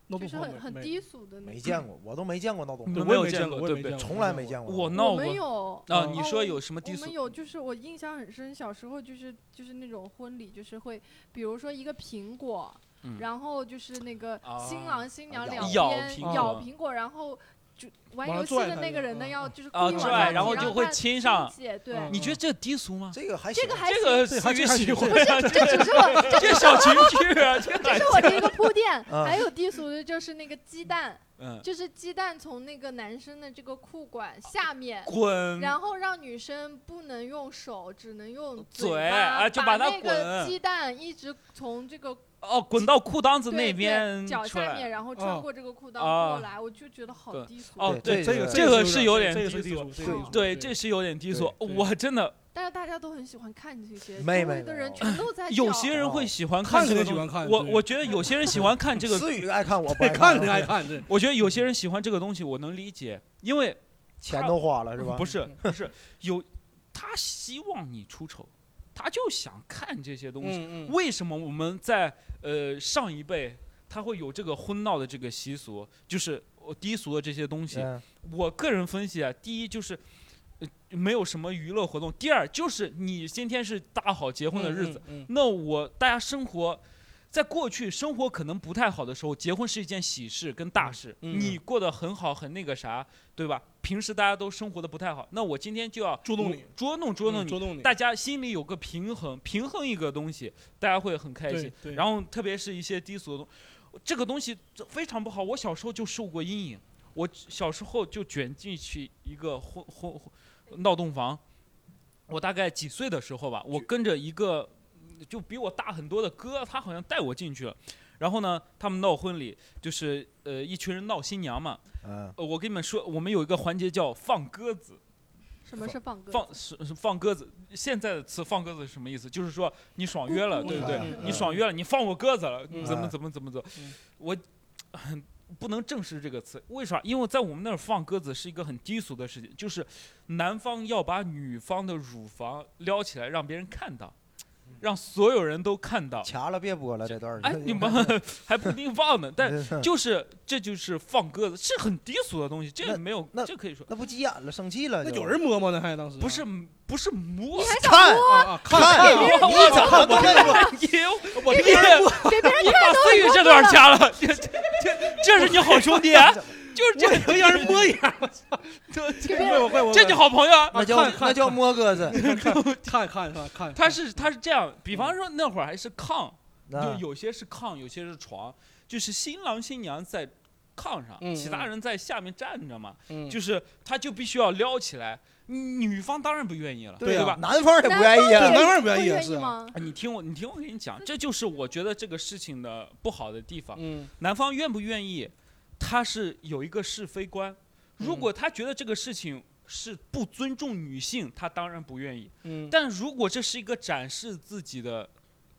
就是很很没没低俗的那种。没见过，我都没见过闹洞对房，我也没见没有见过从来没见过。我闹过我们有啊！哦你说有什么低俗我们？有，就是我印象很深，小时候就是就是那种婚礼，就是会，比如说一个苹果，嗯然后就是那个新啊郎新娘两咬边苹果咬苹果，然后就玩游戏的那个人呢，要就是啊故意往拽然后就会亲上对，嗯你觉得这低俗吗？这个还行这个还这行。个还这还喜欢行这呀，这 这只是我，这这小情趣啊，这 这是我的一个铺垫，啊还有低俗的就是那个鸡蛋，嗯，就是鸡蛋从那个男生的这个裤管下面。滚，然后让女生不能用手，只能用嘴就把它那个鸡蛋一直从这个哦，滚到裤裆子那边脚下面，然后穿哦过这个裤裆啊过来，我就觉得好低俗。哦，对这个这个是有点低俗。对，这是有点低俗，我真的但是大家都很喜欢看这些，没没周围的人全都在 有些人会喜欢看这个东西肯定喜欢看对我我觉得有些人喜欢看这个，思雨爱看，我不爱看看，人爱看这。我觉得有些人喜欢这个东西，我能理解，因为钱都花了是吧？不是不是有他希望你出丑，他就想看这些东西。嗯嗯，为什么我们在呃上一辈他会有这个婚闹的这个习俗，就是呃低俗的这些东西？嗯我个人分析啊，第一就是。呃没有什么娱乐活动。第二就是你今天是大好结婚的日子，嗯，嗯那我大家生活，在过去生活可能不太好的时候，结婚是一件喜事跟大事，嗯你过得很好很那个啥，对吧？平时大家都生活的不太好，那我今天就要捉弄你捉弄捉弄你，嗯捉弄你，大家心里有个平衡，平衡一个东西，大家会很开心。然后特别是一些低俗的东，这个东西非常不好。我小时候就受过阴影，我小时候就卷进去一个婚婚婚闹洞房。我大概几岁的时候吧，我跟着一个就比我大很多的哥，他好像带我进去了。然后呢，他们闹婚礼，就是呃一群人闹新娘嘛。嗯，呃，我跟你们说，我们有一个环节叫放鸽子。什么是放歌？放是是放鸽子，现在的词放鸽子是什么意思？就是说你爽约了，对不对？嗯你爽约了，你放我鸽子了，嗯怎么怎么怎么怎么嗯？我很不能正视这个词，为啥？因为在我们那儿放鸽子是一个很低俗的事情，就是男方要把女方的乳房撩起来让别人看到，让所有人都看到。掐了别播了这段。哎，你们 还不一定放呢，但 就是这就是放鸽子，是很低俗的东西，这个没有，那这可以说。那不急眼了，生气了。那有人摸吗？那还当时？不是不是摸，看啊啊，看。看，我你怎么不看我？你我你你把思雨这段掐了，这这这这是你好兄弟，啊就是这我让人摸一下，我操！给别人怪我怪我，这就好朋友啊。那叫那叫摸鸽子。看看看看，他是他是这样，比方说那会儿还是炕，就啊有些是炕，有些是床，就是新郎新娘在炕上，嗯其他人在下面站着嘛，嗯就是他就必须要撩起来，女方当然不愿意了，对啊吧？男方也不愿意对啊。男方也不愿意不啊是吗？啊你听我，你听我给你讲，这就是我觉得这个事情的不好的地方。嗯男方愿不愿意，他是有一个是非观。如嗯果他觉得这个事情是不尊重女性，他当然不愿意。嗯，但如果这是一个展示自己的，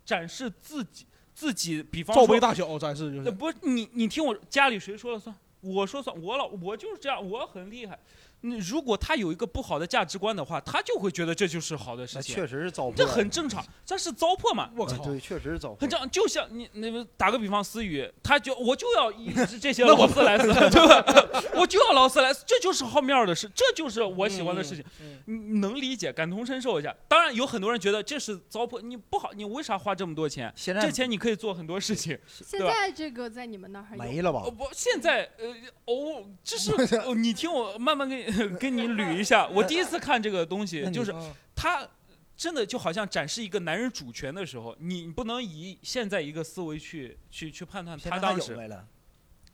展示自己自己，比方说，罩杯大小展示就是，呃不是你你听我家里谁说了算？我说算，我老我就是这样，我很厉害。你如果他有一个不好的价值观的话，他就会觉得这就是好的事情，确实是糟粕。这很正常，这是糟粕嘛。我靠，哎对，确实是糟粕。很正常，就像你那个打个比方，思雨，他就我就要一这些 劳斯莱斯，对吧？我就要劳斯莱斯，这就是好面儿的事，这就是我喜欢的事情。嗯你你能理解，感同身受一下。当然有很多人觉得这是糟粕，你不好，你为啥花这么多钱？现在这钱你可以做很多事情。现对吧在这个在你们那儿还有没了吧哦？不，现在呃哦，这是 哦，你听我慢慢给你 跟你捋一下。我第一次看这个东西就是啊他真的就好像展示一个男人主权的时候，你不能以现在一个思维去去去判断他当时。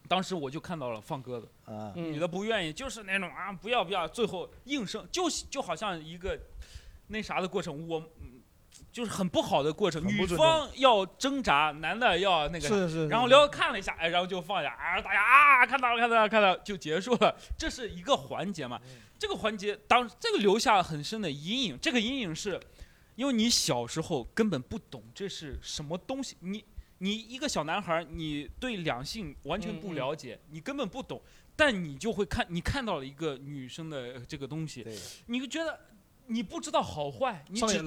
当时我就看到了放鸽子，女的不愿意，就是那种啊不要不要，最后硬生，就就好像一个那啥的过程，我嗯就是很不好的过程，女方要挣扎，男的要那个啥。是是，然后聊看了一下，哎，然后就放下，啊，大家啊，看到了，看到了，看到了，就结束了。这是一个环节嘛？这个环节当这个留下很深的阴影。这个阴影是，因为你小时候根本不懂这是什么东西，你你一个小男孩儿，你对两性完全不嗯嗯了解，你根本不懂，但你就会看，你看到了一个女生的这个东西，你就觉得你不知道好坏，你只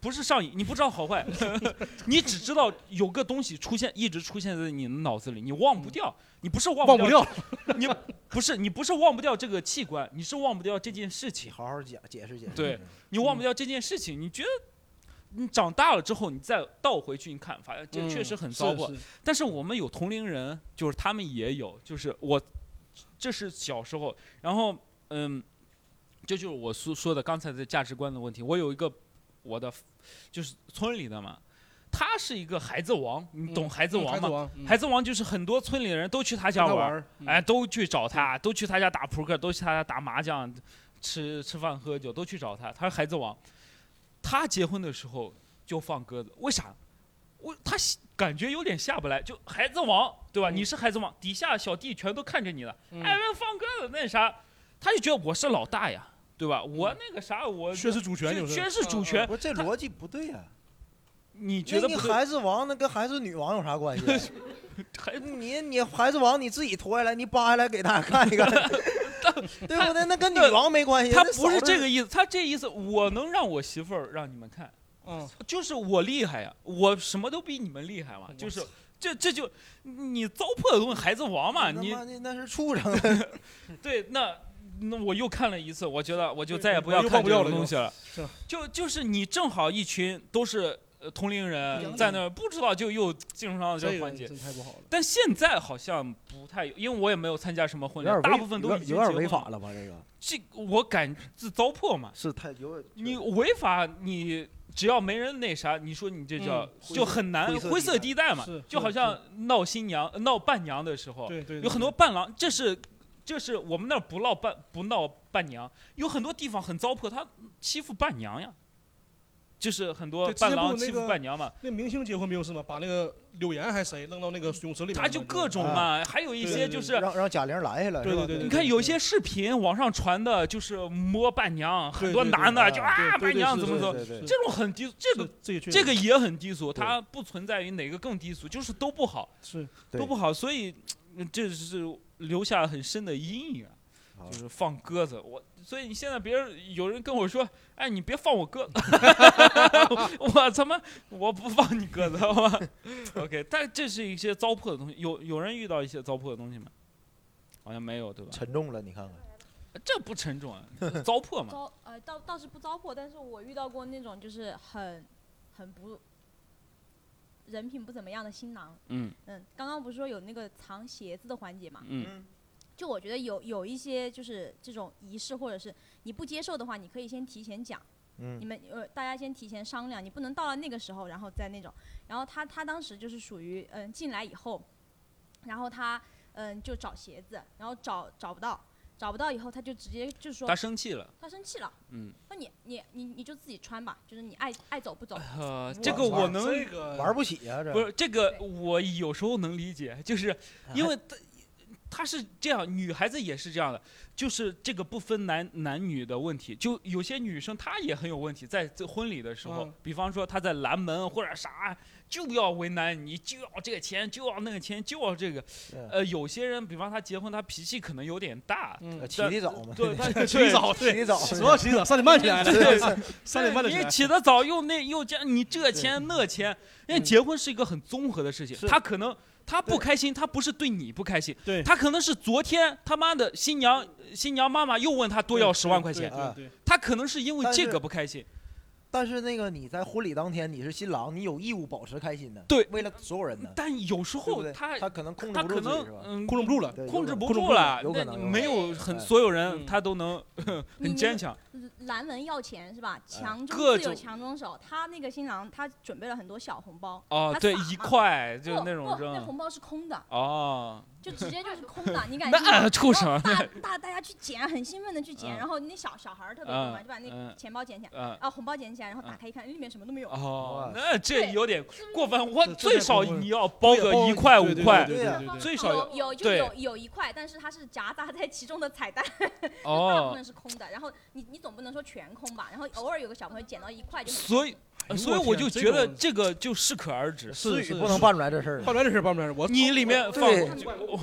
不是上瘾，你不知道好坏，你只知道有个东西出现，一直出现在你的脑子里，你忘不掉。你不是忘不忘不掉，你不是你不是忘不掉这个器官，你是忘不掉这件事情，好好解解释解释。对你忘不掉这件事情。你觉得你长大了之后，你再倒回去，你看，发现这嗯确实很糟粕。但是我们有同龄人，就是他们也有，就是我，这是小时候，然后嗯，这就是我说说的刚才的价值观的问题。我有一个我的就是村里的嘛，他是一个孩子王，你懂孩子嗯王吗？孩子王，嗯孩子王就是很多村里的人都去他家玩哎，都去找他，都去他家打扑克，都去他家打麻将，吃吃饭喝酒，都去找他。他是孩子王，他结婚的时候就放鸽子，为啥？我他感觉有点下不来，就孩子王对吧？嗯你是孩子王，底下小弟全都看着你了，嗯哎，放鸽子那啥，他就觉得我是老大呀，对吧？我那个啥，我宣誓主权就是宣誓主权，不是这逻辑不对呀、你觉得你得？孩子王那跟孩子女王有啥关系？孩 你你孩子王你自己脱下来，你扒下来给大家看一看，对不对？那跟女王没关系。他不是这个意思，他这意思，我能让我媳妇儿让你们看。嗯，就是我厉害呀，我什么都比你们厉害嘛，就是这这就你糟粕的东西，孩子王嘛，你那是畜生。对那那我又看了一次，我觉得我就再也不要看这种东西了是，就就是你正好一群都是呃同龄人在那儿，不知道就又进入上了这这个个环节。真太不好了。但现在好像不太有，因为我也没有参加什么婚礼大部分都有已经点有点违结婚法了吧？这个这我感自糟粕嘛，是太有点你违法，你只要没人那啥，你说你这叫、嗯就很难灰色地带嘛是，就好像闹新娘、闹伴娘的时候，有很多伴郎，这是这是我们那儿不闹伴不闹伴娘，有很多地方很糟粕，他欺负伴娘呀，就是很多对之前伴郎欺负伴娘嘛，那明星结婚不就是吗？把那个柳岩还谁扔到那个泳池里他就各种啊。嘛，还有一对对对些就是。让让贾玲拦下来，对对对对你看有些视频网上传的，就是摸伴娘，很多对对男的就啊对对伴娘怎么怎么，这种很低，这个这个这个也很低俗，对。它不存在于哪个更低俗，就是都不好，是。对都不好，所以嗯这是留下很深的阴影啊。就是放鸽子，我所以你现在别人有人跟我说，哎，你别放我鸽子，我他妈我不放你鸽子，好吧？OK，但这是一些糟粕的东西，有有人遇到一些糟粕的东西吗？好像没有，对吧？沉重了，你看看。这不沉重啊，糟粕嘛。糟呃倒倒是不糟粕，但是我遇到过那种就是很很不人品不怎么样的新郎。嗯嗯，刚刚不是说有那个藏鞋子的环节嘛？嗯就我觉得有有一些就是这种仪式，或者是你不接受的话，你可以先提前讲，嗯你嗯们呃大家先提前商量，你不能到了那个时候，然后再那种。然后他他当时就是属于嗯进来以后，然后他嗯就找鞋子，然后找找不到，找不到以后他就直接就说他生气了，他生气了，嗯，那你你你你就自己穿吧，就是你爱爱走不走。呃，这个我能这个玩不起啊，这不是这个，我有时候能理解，就是因为 他他是这样，女孩子也是这样的，就是这个不分男男女的问题，就有些女生她也很有问题，在这婚礼的时候，嗯。比方说她在拦门或者啥，就要为难你，就要这个钱，就要那个钱，就要这个。呃，有些人，比方他结婚，他脾气可能有点大，嗯呃，起得早嘛，对，他 起得早，起得早，主要起得早，三点半起来对了，三点半就起来你起得早又那又这，你这钱那钱，因为嗯结婚是一个很综合的事情，是。他可能他不开心，他不是对你不开心，对，他可能是昨天他妈的新娘新娘妈妈又问他多要十万块钱，他可能是因为这个不开心，但是那个你在婚礼当天你是新郎，你有义务保持开心的，对。为了所有人的，但有时？候他他可能控制不住自己是吧？嗯控制不住了，对控制不住了，有可能没有很哎所有人嗯。他都能 很坚强，拦门要钱是吧？强中自有强中手。他那个新郎他准备了很多小红包，哦，对，一块就是那种不那，红包是空的，哦，就直接就是空的，你敢那？畜生然后大 大大家去捡，很兴奋的去捡，嗯然后那小小孩儿特别多嘛，嗯就把那钱包捡起来，嗯。啊红包捡起来，然后打开一看，里面什么都没有。哦，那这有点过分。我最少你要包个一块五块，最少有有就对有有一块，但是它是夹杂在其中的彩蛋，大部哦。分是空的。然后你你总不能说全空吧？然后偶尔有个小朋友捡到一块就很所以，哎呦所以我就觉得这个就适可而止。思是是不能办出来这事儿办，出来这事儿，办不来这事儿，我你里面放对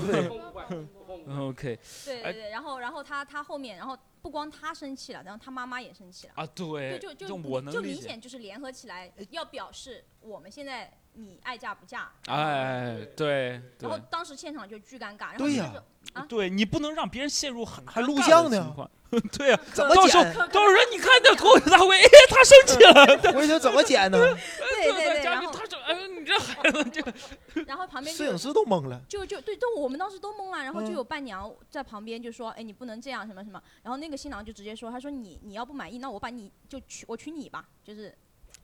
对 OK 哎对对对，然后然后他他后面，然后不光他生气了，然后他妈妈也生气了。啊，对，就就就我能理解。就明显就是联合起来，要表示我们现在你爱嫁不嫁。哎，对然后当时现场就巨尴尬，然后对呀啊对，你不能让别人陷入很还录像呢的情况。对呀，怎么到时候剪？到时候你看这头大会，哎，他生气了。我说怎么剪呢？对对对，然后他说，哎，你这孩子这 然后旁边摄影师都懵了。就就对，就我们当时都懵了，然后就嗯有伴娘在旁边就说，哎，你不能这样什么什么，然后那个新郎就直接说，他说你你要不满意，那我把你就娶我娶你吧，就是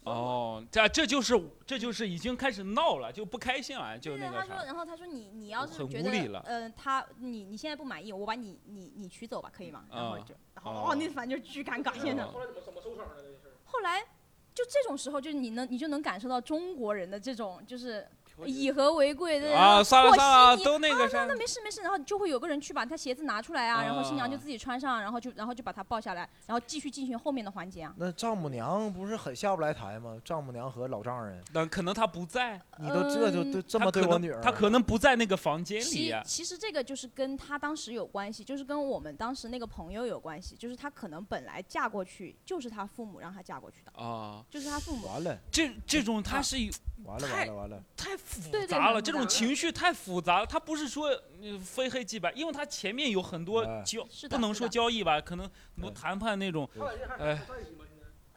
哦，这这就是这就是已经开始闹了，就不开心了，就那个啥他说，。然后他说你你要是很觉得无理了呃，他你你现在不满意，我把你你你取走吧，可以吗？然后啊就然后哦哦，那反正就巨尴尬，现场。哦后来怎么怎么收场的这事儿？后来就这种时候，就是你能你就能感受到中国人的这种就是以和为贵的啊算了和算了都那个啥啊那那没事没事，然后就会有个人去把他鞋子拿出来啊，然后新娘就啊自己穿上，然后就然后就把他抱下来，然后继续进行后面的环节啊。那丈母娘不是很下不来台吗？丈母娘和老丈人，那可能他不在，你都这就嗯对这么对我女儿，他可能不在那个房间里其。其实这个就是跟他当时有关系，就是跟我们当时那个朋友有关系，就是他可能本来嫁过去就是他父母让他嫁过去的，啊，就是他父母。完了这这种他是有完了完了完了，太复对对杂了，这种情绪太复杂了。他不是说呃非黑即白，因为他前面有很多哎交，不能说交易吧，可能很多对谈判那种，哎？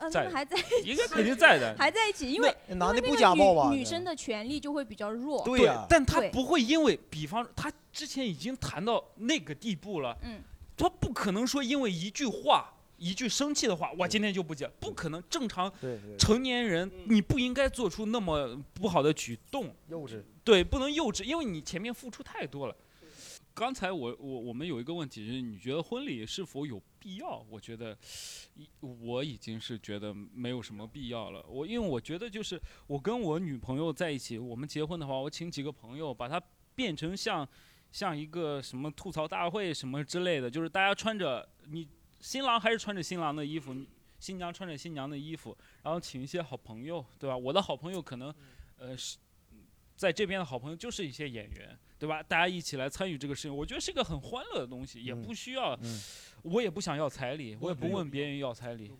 呃，他们还在应该肯定在的。还在一起，因为男的不因为那个家暴吧？女女生的权利就会比较弱。对呀，但他不会因为，比方他之前已经谈到那个地步了，嗯，他不可能说因为一句话、一句生气的话，我今天就不结，不可能。正常成年人，嗯你不应该做出那么不好的举动，幼稚，对，不能幼稚，因为你前面付出太多了。刚才我我我们有一个问题就是，你觉得婚礼是否有必要？我觉得，一我已经是觉得没有什么必要了。我因为我觉得就是我跟我女朋友在一起，我们结婚的话，我请几个朋友，把它变成像像一个什么吐槽大会什么之类的，就是大家穿着你新郎还是穿着新郎的衣服，新娘穿着新娘的衣服，然后请一些好朋友，对吧？我的好朋友可能，呃是。在这边的好朋友就是一些演员，对吧？大家一起来参与这个事情，我觉得是一个很欢乐的东西，也嗯不需要，嗯。我也不想要彩礼，我也不问别人要彩礼。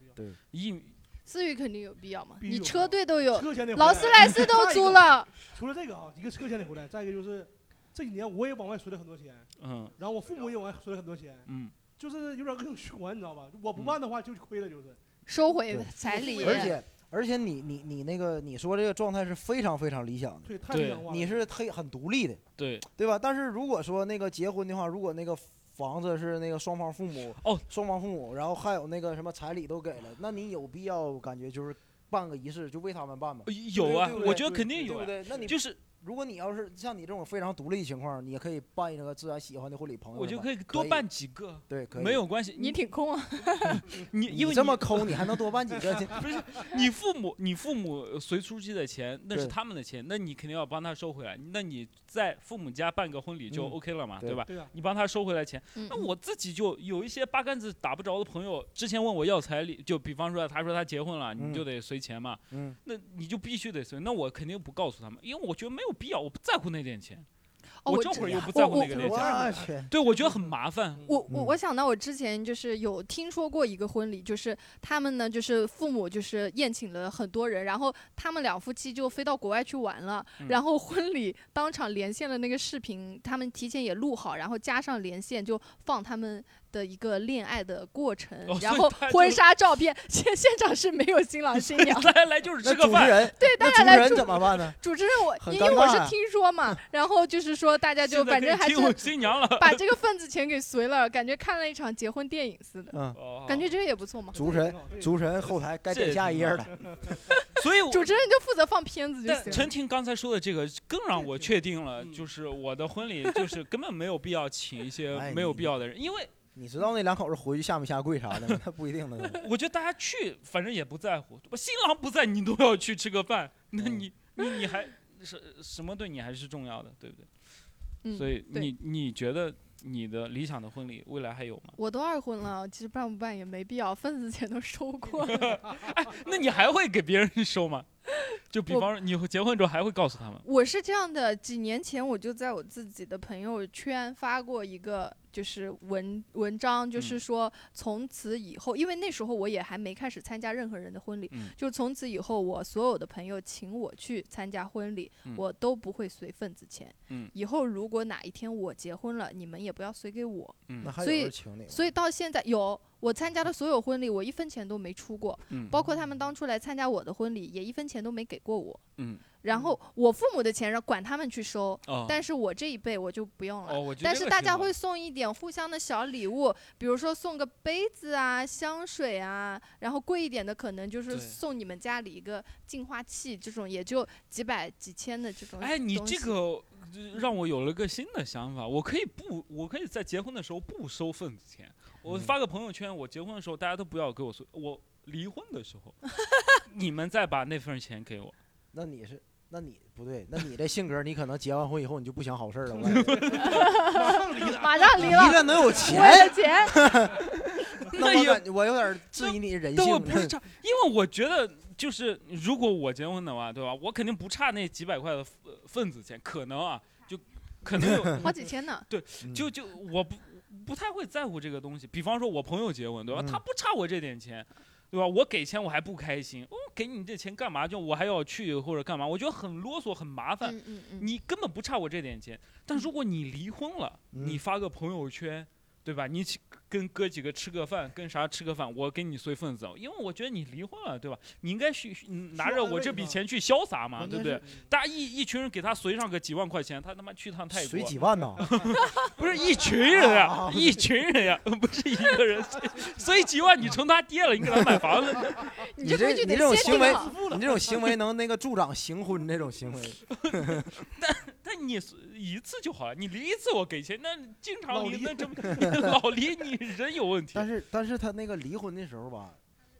一思雨肯定有必要嘛，你车队都有，劳斯莱斯都租。了，除了这个啊，一个车钱得回来，再一个就是这几年我也往外随了很多钱，嗯。然后我父母也往外随了很多钱，嗯，就是有点恶性循环，你知道吧？我不办的话就亏了，就是。收回彩礼，而且而且你你你那个你说这个状态是非常非常理想的，对，太对理想化了。你是很很独立的，对，对吧？但是如果说那个结婚的话，如果那个房子是那个双方父母哦，双方父母，然后还有那个什么彩礼都给了，那你有必要感觉就是办个仪式就为他们办吗？有啊对，对我觉得肯定有啊，对不对？那你就是如果你要是像你这种非常独立的情况，你也可以办一个自然喜欢的婚礼，朋友我就可以多办几个，对，可以。没有关系，你挺空啊，你因为你这么你抠，你还能多办几个？不是你父母，你父母随出去的钱那是他们的钱，那你肯定要帮他收回来。那你在父母家办个婚礼就嗯。OK 了嘛，对。对吧？对啊，你帮他收回来钱，嗯。那我自己就有一些八竿子打不着的朋友，之前问我要彩礼，就比方说他说他结婚了，你嗯。就得随钱嘛，嗯，那你就必须得随，那我肯定不告诉他们，因为我觉得没有必要，我不在乎那点钱，哦，我这会儿又不在乎我那个点我钱，对我觉得很麻烦。我我嗯。我想到我之前就是有听说过一个婚礼，就是他们呢就是父母就是宴请了很多人，然后他们两夫妻就飞到国外去玩了，嗯。然后婚礼当场连线的那个视频，他们提前也录好，然后加上连线就放他们的一个恋爱的过程，哦 然后婚纱照片，现现场是没有新郎新娘。来来就是吃个饭，主持人对，那大家来主主持人怎么办呢？主持人我，很因为我是听说嘛，然后就是说大家就反正还是新娘了。把这个 份子钱给随了，感觉看了一场结婚电影似的，嗯，哦感觉这个也不错嘛。主持人主持人后台该点下一页了。所以主持人就负责放片子就行了。陈婷刚才说的这个，更让我确定了，嗯就是我的婚礼就是根本没有必要请一些哎没有必要的人，因为你知道那两口子回去下没下跪啥的吗？那不一定的。我觉得大家去反正也不在乎，我？新郎不在，你都要去吃个饭，那嗯你你你还什什么对你还是重要的，对不对？嗯所以你你觉得你的理想的婚礼未来还有吗？我都二婚了，其实办不办也没必要，份子钱都收过了。那你还会给别人收吗？就比方说你结婚之后还会告诉他们，我是这样的，几年前我就在我自己的朋友圈发过一个就是文文章，就是嗯说从此以后，因为那时候我也还没开始参加任何人的婚礼，嗯就从此以后我所有的朋友请我去参加婚礼，嗯我都不会随份子钱。嗯以后如果哪一天我结婚了，你们也不要随给我。嗯那还有所以？所以到现在有我参加的所有婚礼，我一分钱都没出过，嗯包括他们当初来参加我的婚礼，也一分钱都没给过我。嗯然后我父母的钱让管他们去收，哦但是我这一辈我就不用了。但是大家会送一点互相的小礼物，比如说送个杯子啊、香水啊，然后贵一点的可能就是送你们家里一个净化器，这种也就几百几千的这种。哎，你这个呃让我有了个新的想法，我可以不，我可以在结婚的时候不收份子钱，我嗯发个朋友圈，我结婚的时候大家都不要给我送，我离婚的时候，你们再把那份钱给我。那你是，那你不对，那你这性格，你可能结完婚以后你就不想好事儿了。我感觉马上离了离了能有为钱了？钱，那我感觉我有点质疑你人但我性。不是差，因为我觉得就是如果我结婚的话，对吧？我肯定不差那几百块的份份子钱，可能啊，就可能有好几千呢。对，就就我不不太会在乎这个东西。比方说，我朋友结婚，对吧？嗯他不差我这点钱，对吧？我给钱我还不开心，我给你这钱干嘛？就我还要去或者干嘛？我觉得很啰嗦，很麻烦。嗯嗯嗯。你根本不差我这点钱，但如果你离婚了，你嗯发个朋友圈，对吧？你起跟哥几个吃个饭，跟啥吃个饭，我给你随份子，因为我觉得你离婚了，对吧？你应该去嗯拿着我这笔钱去潇洒嘛，对不对？大家一一群人给他随上个几万块钱，他他妈去趟泰国，随几万呢？不是一群人呀啊，一群人呀，不是一个人，所以几万你成他爹了，你给他买房子，你这你这种行为，你这种行为能那个助长行婚这种行为。但但你是一次就好了，你离一次我给钱，那经常老离离那这么老离你 人有问题。但是但是他那个离婚的时候吧，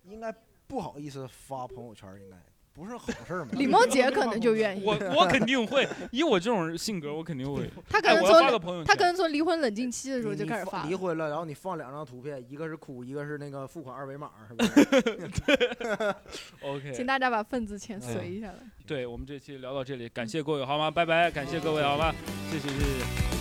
应该不好意思发朋友圈，应该不是好事。李梦洁可能就愿意。我我肯定会，以我这种性格，我肯定会。他可能从他可能从离婚冷静期的时候就开始发离婚了，然后你放两张图片，一个是哭，一个是那个付款二维码，是不是？OK，请大家把份子钱嗯随一下来。对我们这期聊到这里，感谢各位好吗？拜拜，感谢各位好吗？谢谢谢谢。